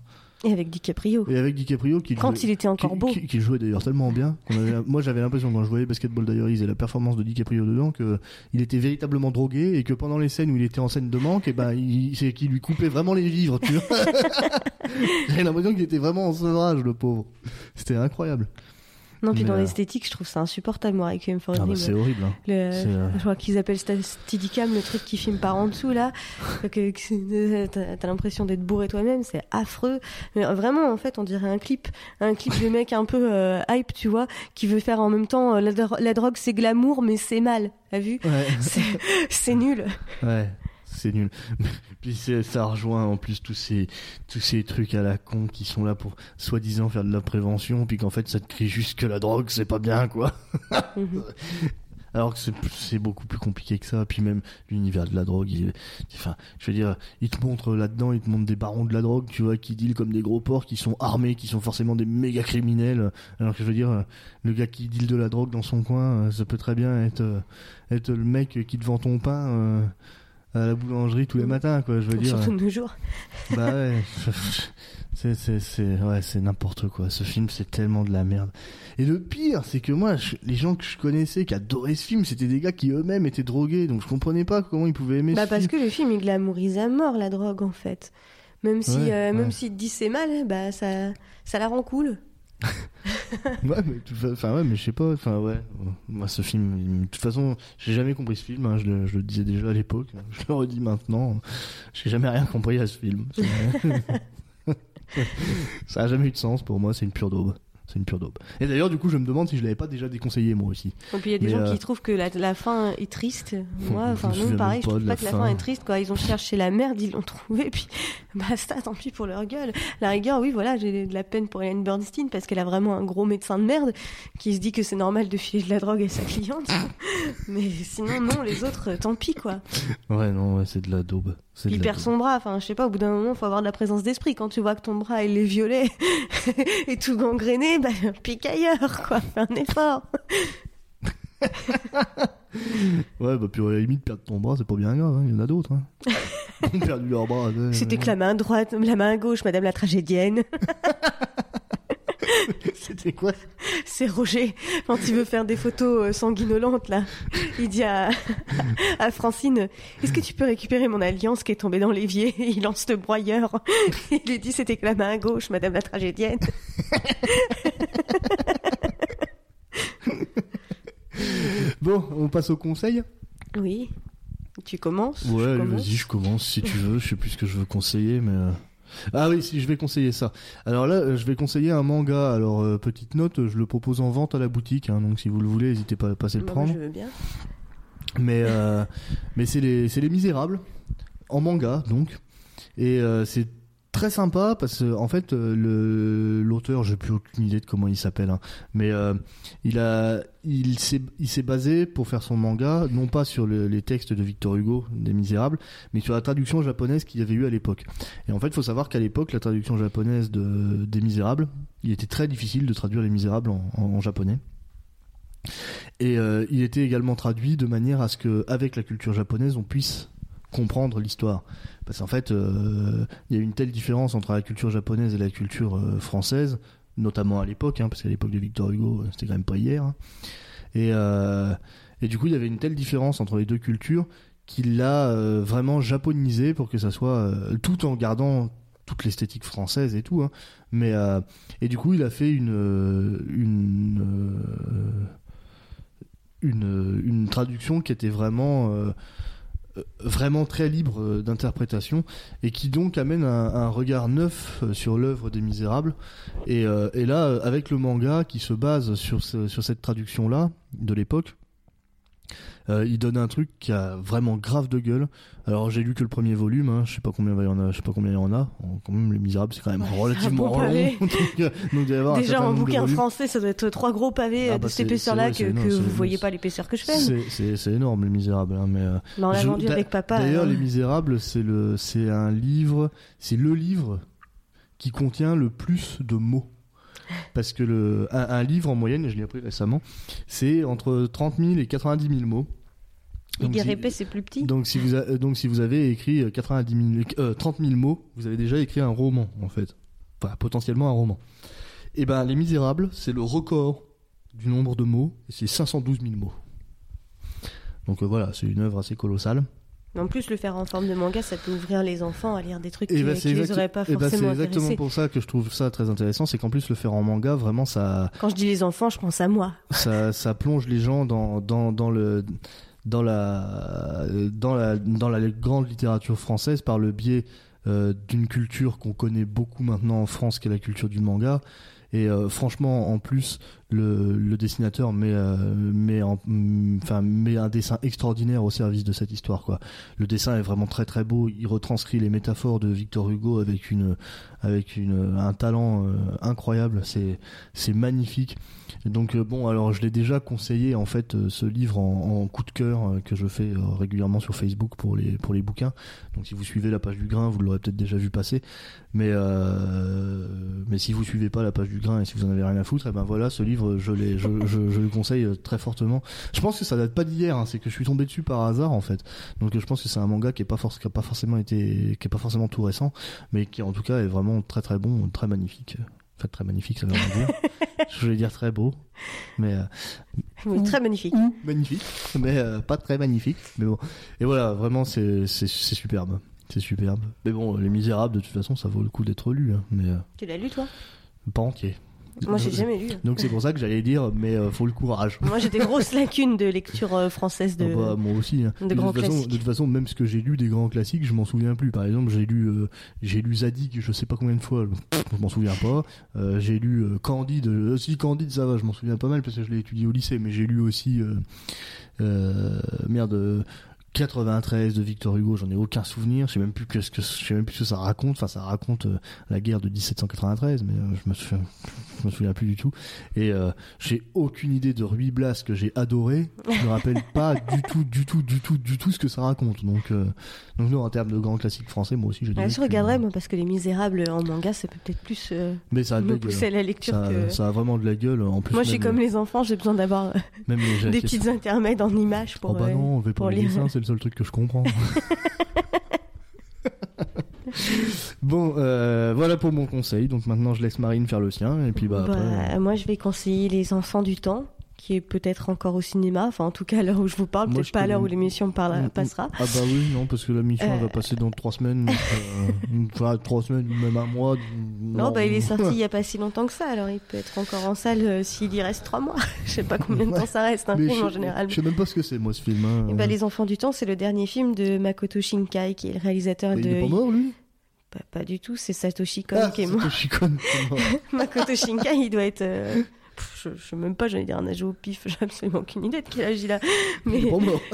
Speaker 1: Et avec DiCaprio.
Speaker 2: Et avec DiCaprio qui
Speaker 1: Quand il était encore
Speaker 2: qui,
Speaker 1: beau.
Speaker 2: qui, qui jouait d'ailleurs tellement bien avait, moi j'avais l'impression quand je voyais Basketball Diaries et la performance de DiCaprio dedans que il était véritablement drogué et que pendant les scènes où il était en scène de manque et ben il c'est qu'il lui coupait vraiment les vivres tu vois *laughs* j'avais l'impression qu'il était vraiment en sevrage le pauvre c'était incroyable
Speaker 1: Non puis
Speaker 2: Mais,
Speaker 1: dans
Speaker 2: euh,
Speaker 1: l'esthétique je trouve ça insupportable moi Requiem for
Speaker 2: ah bah, c'est horrible hein.
Speaker 1: Le,
Speaker 2: euh,
Speaker 1: je crois qu'ils appellent ça Steadicam, le truc qui filme par en dessous là. c'est- t'as l'impression d'être bourré toi-même, c'est affreux. Mais vraiment, en fait, on dirait un clip, un clip de mec un peu euh, hype, tu vois, qui veut faire en même temps euh, la, dro- la drogue, c'est glamour, mais c'est mal. T'as vu?
Speaker 2: Ouais
Speaker 1: C'est nul.
Speaker 2: Ouais, c'est nul. *laughs* Puis ça rejoint en plus tous ces tous ces trucs à la con qui sont là pour soi-disant faire de la prévention, puis qu'en fait ça te crie juste que la drogue c'est pas bien quoi. *laughs*
Speaker 1: Mhm. *laughs*
Speaker 2: Alors que c'est c'est beaucoup plus compliqué que ça. Puis même l'univers de la drogue, il, enfin, je veux dire, il te montre là-dedans, il te montre des barons de la drogue, tu vois, qui deal comme des gros porcs, qui sont armés, qui sont forcément des méga criminels. Alors que je veux dire, le gars qui deal de la drogue dans son coin, euh, ça peut très bien être euh, être le mec qui te vend ton pain. euh, à la boulangerie tous les matins quoi je veux dire
Speaker 1: Surtout de nos jours.
Speaker 2: bah ouais *laughs* c'est c'est c'est ouais c'est n'importe quoi ce film c'est tellement de la merde et le pire c'est que moi je- les gens que je connaissais qui adoraient ce film c'était des gars qui eux-mêmes étaient drogués donc je comprenais pas comment ils pouvaient aimer
Speaker 1: Bah
Speaker 2: ce
Speaker 1: parce
Speaker 2: film
Speaker 1: que le film il glamourise à mort la drogue en fait. Même si,
Speaker 2: Ouais,
Speaker 1: euh, même s'il te dit c'est mal, bah ça, ça la rend cool. *laughs*
Speaker 2: ouais mais enfin ouais mais je sais pas enfin ouais. Moi ce film il- de toute façon j'ai jamais compris ce film hein, je, le, je le disais déjà à l'époque je le redis maintenant j'ai jamais rien compris à ce film. *laughs* Ça a jamais eu de sens pour moi c'est une pure daube c'est une pure daube et d'ailleurs du coup je me demande si je l'avais pas déjà déconseillé moi aussi
Speaker 1: Et puis il y a des
Speaker 2: Mais,
Speaker 1: gens
Speaker 2: euh,
Speaker 1: qui trouvent que la, la fin est triste. *laughs* Moi, enfin non, pareil, je trouve pas que la
Speaker 2: fin.
Speaker 1: fin est triste. Quoi. Ils ont cherché la merde, ils l'ont trouvée, *laughs* puis basta, tant pis pour leur gueule. La rigueur, oui, voilà, j'ai de la peine pour Hélène Bernstein parce qu'elle a vraiment un gros médecin de merde qui se dit que c'est normal de filer de la drogue à sa cliente. *laughs* Mais sinon, non, les autres, tant pis, quoi.
Speaker 2: ouais non ouais c'est de la daube
Speaker 1: il
Speaker 2: daube.
Speaker 1: son bras. Enfin, je sais pas, au bout d'un moment, faut avoir de la présence d'esprit. Quand tu vois que ton bras, il est violet *laughs* et tout gangréné, bah, *laughs* pique ailleurs, quoi. Fais un effort. *laughs*
Speaker 2: ouais bah puis à la limite perdre ton bras c'est pas bien grave hein, il y en a d'autres hein. Ils ont perdu leur bras ouais.
Speaker 1: C'était que la main droite, la main gauche, madame la tragédienne. *laughs*
Speaker 2: c'était quoi
Speaker 1: C'est Roger, quand il veut faire des photos euh, sanguinolentes, là. Il dit à, *laughs* à Francine, est-ce que tu peux récupérer mon alliance qui est tombée dans l'évier? Et il lance le broyeur. Il lui dit, c'était que la main gauche, madame la tragédienne. *laughs*
Speaker 2: bon on passe au conseil?
Speaker 1: Oui. Tu commences?
Speaker 2: Ouais,
Speaker 1: Je
Speaker 2: allez,
Speaker 1: commence
Speaker 2: vas-y, je commence si tu veux. Je sais plus ce que je veux conseiller, mais. Ah oui, si je vais conseiller ça. Alors là, euh, je vais conseiller un manga. Alors euh, petite note, je le propose en vente à la boutique, hein, donc si vous le voulez, n'hésitez pas à passer le prendre.
Speaker 1: Je veux bien.
Speaker 2: Mais euh, mais c'est les c'est les Misérables en manga donc et euh, c'est très sympa parce que en fait euh, le l'auteur j'ai plus aucune idée de comment il s'appelle hein, mais euh, il a il s'est il s'est basé pour faire son manga non pas sur le- les textes de Victor Hugo des Misérables mais sur la traduction japonaise qu'il y avait eu à l'époque. Et en fait il faut savoir qu'à l'époque la traduction japonaise de des Misérables il était très difficile de traduire les Misérables en japonais. Et euh, il était également traduit de manière à ce que, avec la culture japonaise, on puisse comprendre l'histoire. Parce qu'en fait, euh, il y a une telle différence entre la culture japonaise et la culture euh, française, notamment à l'époque, hein, parce qu'à l'époque de Victor Hugo, euh, c'était quand même pas hier. hein. Et, et du coup, il y avait une telle différence entre les deux cultures qu'il l'a vraiment japonisé pour que ça soit tout en gardant toute l'esthétique française et tout. Hein. Mais et du coup, il a fait une une une, traduction qui était vraiment vraiment très libre euh, d'interprétation et qui donc amène un, regard neuf euh, sur l'œuvre des Misérables. Et, euh, là, euh, avec le manga qui se base sur, sur cette traduction-là de l'époque, euh, il donne un truc qui a vraiment grave de gueule. Alors j'ai lu que le premier volume, hein, je sais pas combien il y en a, je sais pas combien il y en a. Quand même, Les Misérables, c'est quand même relativement long. *laughs* donc, euh, donc avoir
Speaker 1: Déjà en bouquin français, ça doit être trois gros pavés
Speaker 2: Ah
Speaker 1: euh,
Speaker 2: bah
Speaker 1: de cette épaisseur-là que,
Speaker 2: c'est
Speaker 1: que
Speaker 2: énorme,
Speaker 1: vous voyez pas l'épaisseur que je fais.
Speaker 2: C'est- énorme, Les Misérables. Hein, mais euh,
Speaker 1: on l'a vendu avec papa.
Speaker 2: D'ailleurs,
Speaker 1: hein.
Speaker 2: Les Misérables, c'est le, c'est un livre, c'est le livre qui contient le plus de mots. Parce que le, un, un livre en moyenne, et je l'ai appris récemment, c'est entre 30 000 et 90 000 mots.
Speaker 1: Il
Speaker 2: si-
Speaker 1: épais, c'est plus petit?
Speaker 2: donc si vous a- euh, donc si vous avez écrit euh, 90 000, euh, 30 000 mots, vous avez déjà écrit un roman en fait, enfin potentiellement un roman. Et ben Les Misérables, c'est le record du nombre de mots, et c'est 512 000 mots. Donc euh, voilà, c'est une œuvre assez colossale.
Speaker 1: En plus, le faire en forme de manga, ça peut ouvrir les enfants à lire des trucs
Speaker 2: Et
Speaker 1: qui,
Speaker 2: bah,
Speaker 1: qui les auraient pas
Speaker 2: eh bah,
Speaker 1: forcément
Speaker 2: c'est exactement pour ça que je trouve ça très intéressant, c'est qu'en plus le faire en manga, vraiment ça,
Speaker 1: Quand je dis les enfants, je pense à moi.
Speaker 2: ça, ça plonge les gens dans, dans, dans le dans la dans la dans la grande littérature française par le biais euh, d'une culture qu'on connaît beaucoup maintenant en France, qui est la culture du manga. Et euh, franchement, en plus, le, dessinateur met, euh, met, en- enfin, met un dessin extraordinaire au service de cette histoire. Quoi. Le dessin est vraiment très très beau. Il retranscrit les métaphores de Victor Hugo avec une, avec une, un talent euh, incroyable. C'est, magnifique. Donc euh, bon, alors je l'ai déjà conseillé en fait ce livre en, coup de cœur que je fais régulièrement sur Facebook pour les pour les bouquins. Donc si vous suivez la page du grain, vous l'aurez peut-être déjà vu passer. Mais mais si vous suivez pas la page du grain et si vous en avez rien à foutre, et ben voilà, ce livre je l'ai je, je, je le conseille euh, très fortement. Je pense que ça date pas d'hier, hein, c'est que je suis tombé dessus par hasard en fait. Donc euh, je pense que c'est un manga qui est pas qui a pas forcément été qui est pas forcément tout récent, mais qui en tout cas est vraiment très très bon, très magnifique. En fait, très magnifique, ça veut rien dire. *laughs* je voulais dire très beau, mais euh,
Speaker 1: Oui, très magnifique.
Speaker 2: magnifique, mais euh, pas très magnifique. Mais bon, et voilà, vraiment, c'est c'est c'est superbe, c'est superbe. Mais bon, Les Misérables, de toute façon, ça vaut le coup d'être lu, hein, mais euh,
Speaker 1: Tu l'as lu, toi?
Speaker 2: Pas entier.
Speaker 1: Moi, j'ai jamais lu.
Speaker 2: Donc c'est pour ça que j'allais dire, mais euh, faut le courage.
Speaker 1: Moi, j'ai des grosses lacunes de lecture euh, française de.
Speaker 2: Ah bah, moi aussi. hein.
Speaker 1: de grands
Speaker 2: toute façon,
Speaker 1: classiques.
Speaker 2: de toute façon, même ce que j'ai lu des grands classiques, je m'en souviens plus. Par exemple, j'ai lu, euh, j'ai lu Zadig, je sais pas combien de fois, je m'en souviens pas. J'ai lu Candide, euh, si Candide, ça va, je m'en souviens pas mal parce que je l'ai étudié au lycée. Mais j'ai lu aussi, merde. Euh, 93 de Victor Hugo, j'en ai aucun souvenir. Je sais même plus que ce que je sais même plus ce que ça raconte. Enfin, ça raconte euh, la guerre de 1793, mais euh, je me souviens, je me souviens plus du tout. Et euh, j'ai aucune idée de Ruy Blas que j'ai adoré. Je me rappelle *laughs* pas du tout, du tout, du tout, du tout ce que ça raconte. Donc, donc non, en termes de grands classiques français, moi aussi, des
Speaker 1: Ouais, je regarderais, moi, parce que Les Misérables en manga, ça peut peut-être plus
Speaker 2: Mais ça a de
Speaker 1: me
Speaker 2: la gueule.
Speaker 1: pousser à la lecture
Speaker 2: Ça,
Speaker 1: que.
Speaker 2: ça a vraiment de la gueule. En plus,
Speaker 1: Moi, je suis comme les enfants, j'ai besoin d'avoir
Speaker 2: les *laughs*
Speaker 1: des petites intermèdes en images pour.
Speaker 2: Oh bah non, on
Speaker 1: pour
Speaker 2: les
Speaker 1: lire.
Speaker 2: dessins, c'est seul truc que je comprends. *laughs* bon, euh, voilà pour mon conseil. Donc maintenant, je laisse Marine faire le sien. Et puis bah,
Speaker 1: Bah,
Speaker 2: après, euh,
Speaker 1: Moi, je vais conseiller Les Enfants du Temps, qui est peut-être encore au cinéma. Enfin, en tout cas, à l'heure où je vous parle, peut-être pas à l'heure où l'émission passera.
Speaker 2: Ah bah oui, non, parce que la mission elle
Speaker 1: Euh.
Speaker 2: va passer dans trois semaines. euh, *laughs* Enfin, trois semaines, même un mois.
Speaker 1: Non, bah, il est sorti il y a pas si longtemps que ça, alors il peut être encore en salle euh, s'il y reste trois mois. *laughs* je sais pas combien de temps ça reste, un
Speaker 2: Mais
Speaker 1: film en général.
Speaker 2: Je sais même pas ce que c'est, moi, ce film. Hein.
Speaker 1: Et bah, Les Enfants du Temps, c'est le dernier film de Makoto Shinkai, qui est le réalisateur
Speaker 2: Il
Speaker 1: de.
Speaker 2: est pas mort, lui?
Speaker 1: Pas, pas du tout, c'est Satoshi Kon
Speaker 2: Ah,
Speaker 1: qui est mort. *laughs* Makoto Shinkai, il doit être. euh, Je, je sais même pas, j'allais dire un âge au pif, *laughs* j'ai absolument aucune idée de quel âge il a. Mais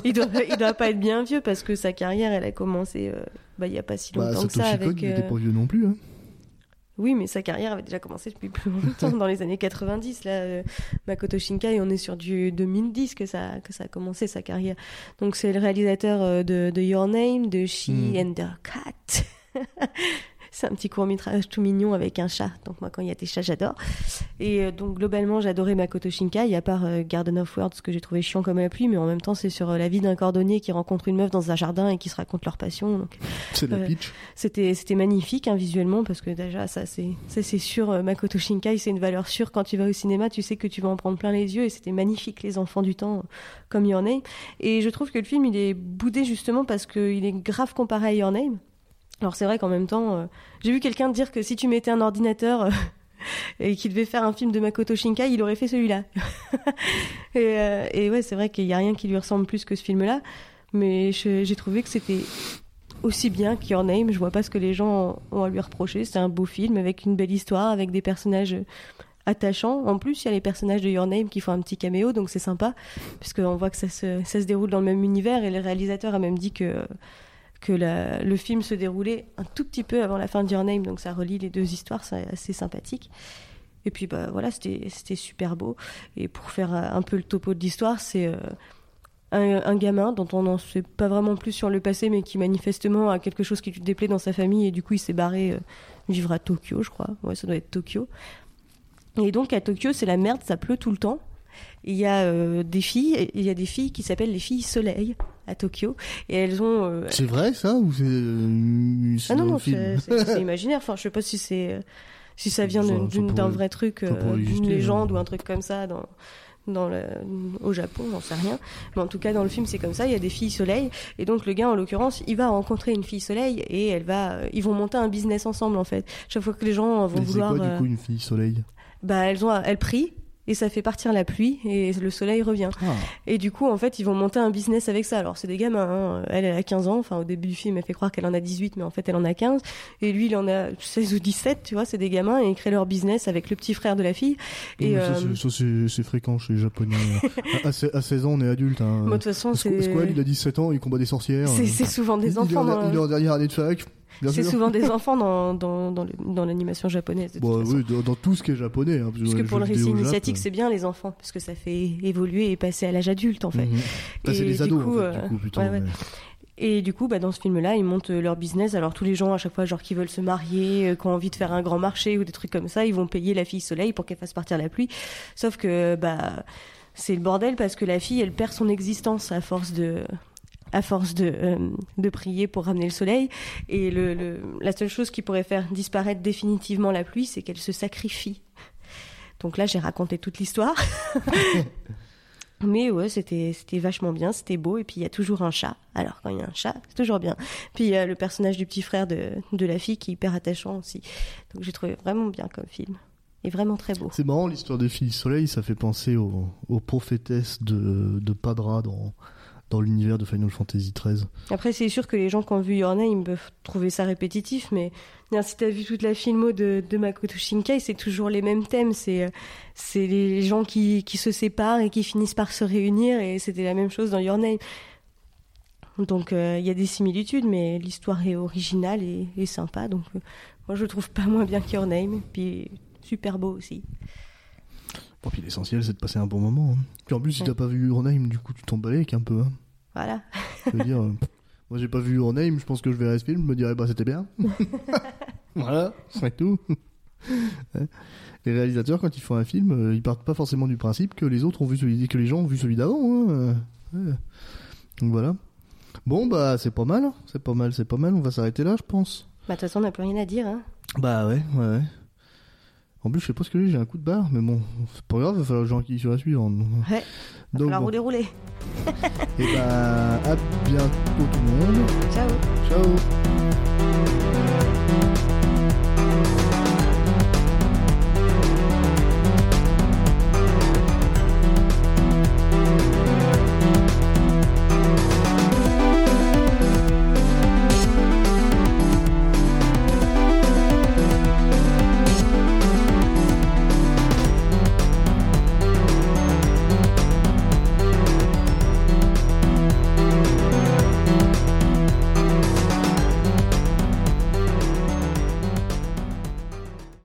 Speaker 2: Il
Speaker 1: doit, il doit pas être bien vieux parce que sa carrière, elle a commencé euh, bah, il y a pas si
Speaker 2: Bah,
Speaker 1: longtemps que ça. Avec,
Speaker 2: il était
Speaker 1: euh,
Speaker 2: pas vieux non plus. Hein.
Speaker 1: Oui, mais sa carrière avait déjà commencé depuis plus longtemps, dans les années 90. Là, euh, Makoto Shinkai, on est sur du 2010 que ça, que ça a commencé sa carrière. Donc c'est le réalisateur euh, de, de Your Name, de She
Speaker 2: Hmm.
Speaker 1: and the Cat. C'est un petit court métrage tout mignon avec un chat. Donc moi, quand il y a des chats, j'adore. Et euh, donc globalement, j'adorais Makoto Shinkai, à part euh, Garden of Words que j'ai trouvé chiant comme la pluie, mais en même temps, c'est sur euh, la vie d'un cordonnier qui rencontre une meuf dans un jardin et qui se raconte leur passion. Donc *laughs*
Speaker 2: C'est la pitch.
Speaker 1: c'était c'était magnifique hein, visuellement parce que déjà ça c'est ça c'est sûr Makoto Shinkai c'est une valeur sûre quand tu vas au cinéma tu sais que tu vas en prendre plein les yeux et c'était magnifique les enfants du temps comme Your Name et je trouve que le film il est boudé justement parce qu'il est grave comparé à Your Name alors c'est vrai qu'en même temps euh, j'ai vu quelqu'un dire que si tu mettais un ordinateur euh, *laughs* et qu'il devait faire un film de Makoto Shinkai il aurait fait celui-là *laughs* et, euh, ouais c'est vrai qu'il y a rien qui lui ressemble plus que ce film là mais j'ai trouvé que c'était aussi bien que Your Name. Je vois pas ce que les gens ont à lui reprocher. C'est un beau film avec une belle histoire, avec des personnages attachants. En plus, il y a les personnages de Your Name qui font un petit caméo, donc c'est sympa, puisqu'on voit que ça se déroule dans le même univers. Et le réalisateur a même dit que que le film se déroulait un tout petit peu avant la fin de Your Name, donc ça relie les deux histoires, c'est assez sympathique. Et puis bah voilà, c'était super beau. Et pour faire un peu le topo de l'histoire, c'est euh, un, un gamin dont on n'en sait pas vraiment plus sur le passé, mais qui manifestement a quelque chose qui lui déplaît dans sa famille, et du coup il s'est barré euh, vivre à Tokyo, je crois. Ouais, ça doit être Tokyo. Et donc à Tokyo, c'est la merde, ça pleut tout le temps. Il y a euh, des filles, il y a des filles qui s'appellent les filles soleil à Tokyo, et elles ont. euh,
Speaker 2: C'est vrai ça ou c'est euh, c'est
Speaker 1: ah non non, c'est c'est- c'est imaginaire. Enfin, je sais pas si c'est si ça vient d'une- d'une- d'un vrai truc,
Speaker 2: ça
Speaker 1: euh, d'une
Speaker 2: exister,
Speaker 1: légende
Speaker 2: hein.
Speaker 1: ou un truc comme ça dans dans le, au Japon, j'en sais rien. Mais en tout cas, dans le film, c'est comme ça. Il y a des filles soleil, et donc le gars, en l'occurrence, il va rencontrer une fille soleil et elle va, ils vont monter un business ensemble en fait. Chaque fois que les gens vont
Speaker 2: Mais c'est
Speaker 1: vouloir,
Speaker 2: quoi
Speaker 1: euh,
Speaker 2: du coup une fille soleil?
Speaker 1: bah elles ont, elles prient et ça fait partir la pluie et le soleil revient.
Speaker 2: Ah,
Speaker 1: Et du coup, en fait, ils vont monter un business avec ça. Alors, c'est des gamins. hein. Elle, elle a 15 ans. Enfin, au début du film, elle fait croire qu'elle en a 18, mais en fait, elle en a 15. Et lui, il en a 16 ou 17, tu vois. C'est des gamins et ils créent leur business avec le petit frère de la fille. Et
Speaker 2: ça,
Speaker 1: euh,
Speaker 2: c'est- fréquent chez les japonais. *laughs* à, à se- à 16 ans on est adulte. Hein.
Speaker 1: moi, de toute façon,
Speaker 2: Squ- Squall il a 17 ans, il combat des sorcières.
Speaker 1: c'est
Speaker 2: euh.
Speaker 1: c'est souvent
Speaker 2: Il-
Speaker 1: des
Speaker 2: il est
Speaker 1: enfants.
Speaker 2: en-
Speaker 1: dans
Speaker 2: Il est en dernière année de fac.
Speaker 1: C'est souvent des *laughs* enfants dans, dans, dans, l'animation japonaise. De toute
Speaker 2: Bon,
Speaker 1: façon.
Speaker 2: oui, dans, tout ce qui est japonais. Hein,
Speaker 1: Parce que pour le récit initiatique, c'est bien les enfants, parce que ça fait évoluer et passer à l'âge adulte, en fait.
Speaker 2: Bah, c'est les ados,
Speaker 1: coup,
Speaker 2: en fait,
Speaker 1: euh,
Speaker 2: du coup, plutôt.
Speaker 1: ouais, ouais.
Speaker 2: ouais.
Speaker 1: Et du coup, bah, dans ce film-là, ils montent euh, leur business. Alors tous les gens, à chaque fois, genre qui veulent se marier, euh, qui ont envie de faire un grand marché ou des trucs comme ça, ils vont payer la fille soleil pour qu'elle fasse partir la pluie. Sauf que bah c'est le bordel parce que la fille, elle perd son existence à force de à force de, euh, de prier pour ramener le soleil. Et le, le, la seule chose qui pourrait faire disparaître définitivement la pluie, c'est qu'elle se sacrifie. Donc là, j'ai raconté toute l'histoire. *laughs* Mais ouais, c'était c'était vachement bien, c'était beau. Et puis il y a toujours un chat. Alors quand il y a un chat, c'est toujours bien. Puis il y a le personnage du petit frère de, de la fille qui est hyper attachant aussi. Donc j'ai trouvé vraiment bien comme film. Et vraiment très beau.
Speaker 2: C'est marrant l'histoire des filles soleil, ça fait penser aux, aux prophétesses de, de Padra dans, dans l'univers de Final Fantasy XIII.
Speaker 1: Après, c'est sûr que les gens qui ont vu Your Name peuvent trouver ça répétitif, mais si t'as vu toute la filmo de, de Makoto Shinkai, c'est toujours les mêmes thèmes. C'est, les gens qui, se séparent et qui finissent par se réunir, et c'était la même chose dans Your Name. Donc, euh, il y a des similitudes, mais l'histoire est originale et, et sympa. Donc, euh, moi, je le trouve pas moins bien que Your Name, puis super beau aussi.
Speaker 2: Bon, puis l'essentiel c'est de passer un bon moment. hein. Puis en plus, si t'as pas vu Your Name, du coup tu t'en un peu. Hein.
Speaker 1: Voilà.
Speaker 2: Je veux dire, euh, *laughs* moi j'ai pas vu Your Name, je pense que je verrai ce film, je me dirais bah c'était bien. *laughs* *laughs* voilà, c'est tout. Les réalisateurs, quand ils font un film, euh, ils partent pas forcément du principe que les autres ont vu celui, que les gens ont vu celui d'avant. hein. Donc voilà. Bon bah c'est pas mal, c'est pas mal, c'est pas mal. On va s'arrêter là, je pense.
Speaker 1: Bah, de toute façon, on n'a plus rien à dire. Hein.
Speaker 2: Bah ouais, ouais. ouais. En plus, je sais pas ce que j'ai, j'ai un coup de barre, mais bon, c'est pas grave, il va falloir que j'enquille sur la suivante.
Speaker 1: Ouais. Va
Speaker 2: Donc,
Speaker 1: falloir
Speaker 2: bon.
Speaker 1: rouler, rouler.
Speaker 2: Et bah, à bientôt tout le monde. *laughs*
Speaker 1: Ciao.
Speaker 2: Ciao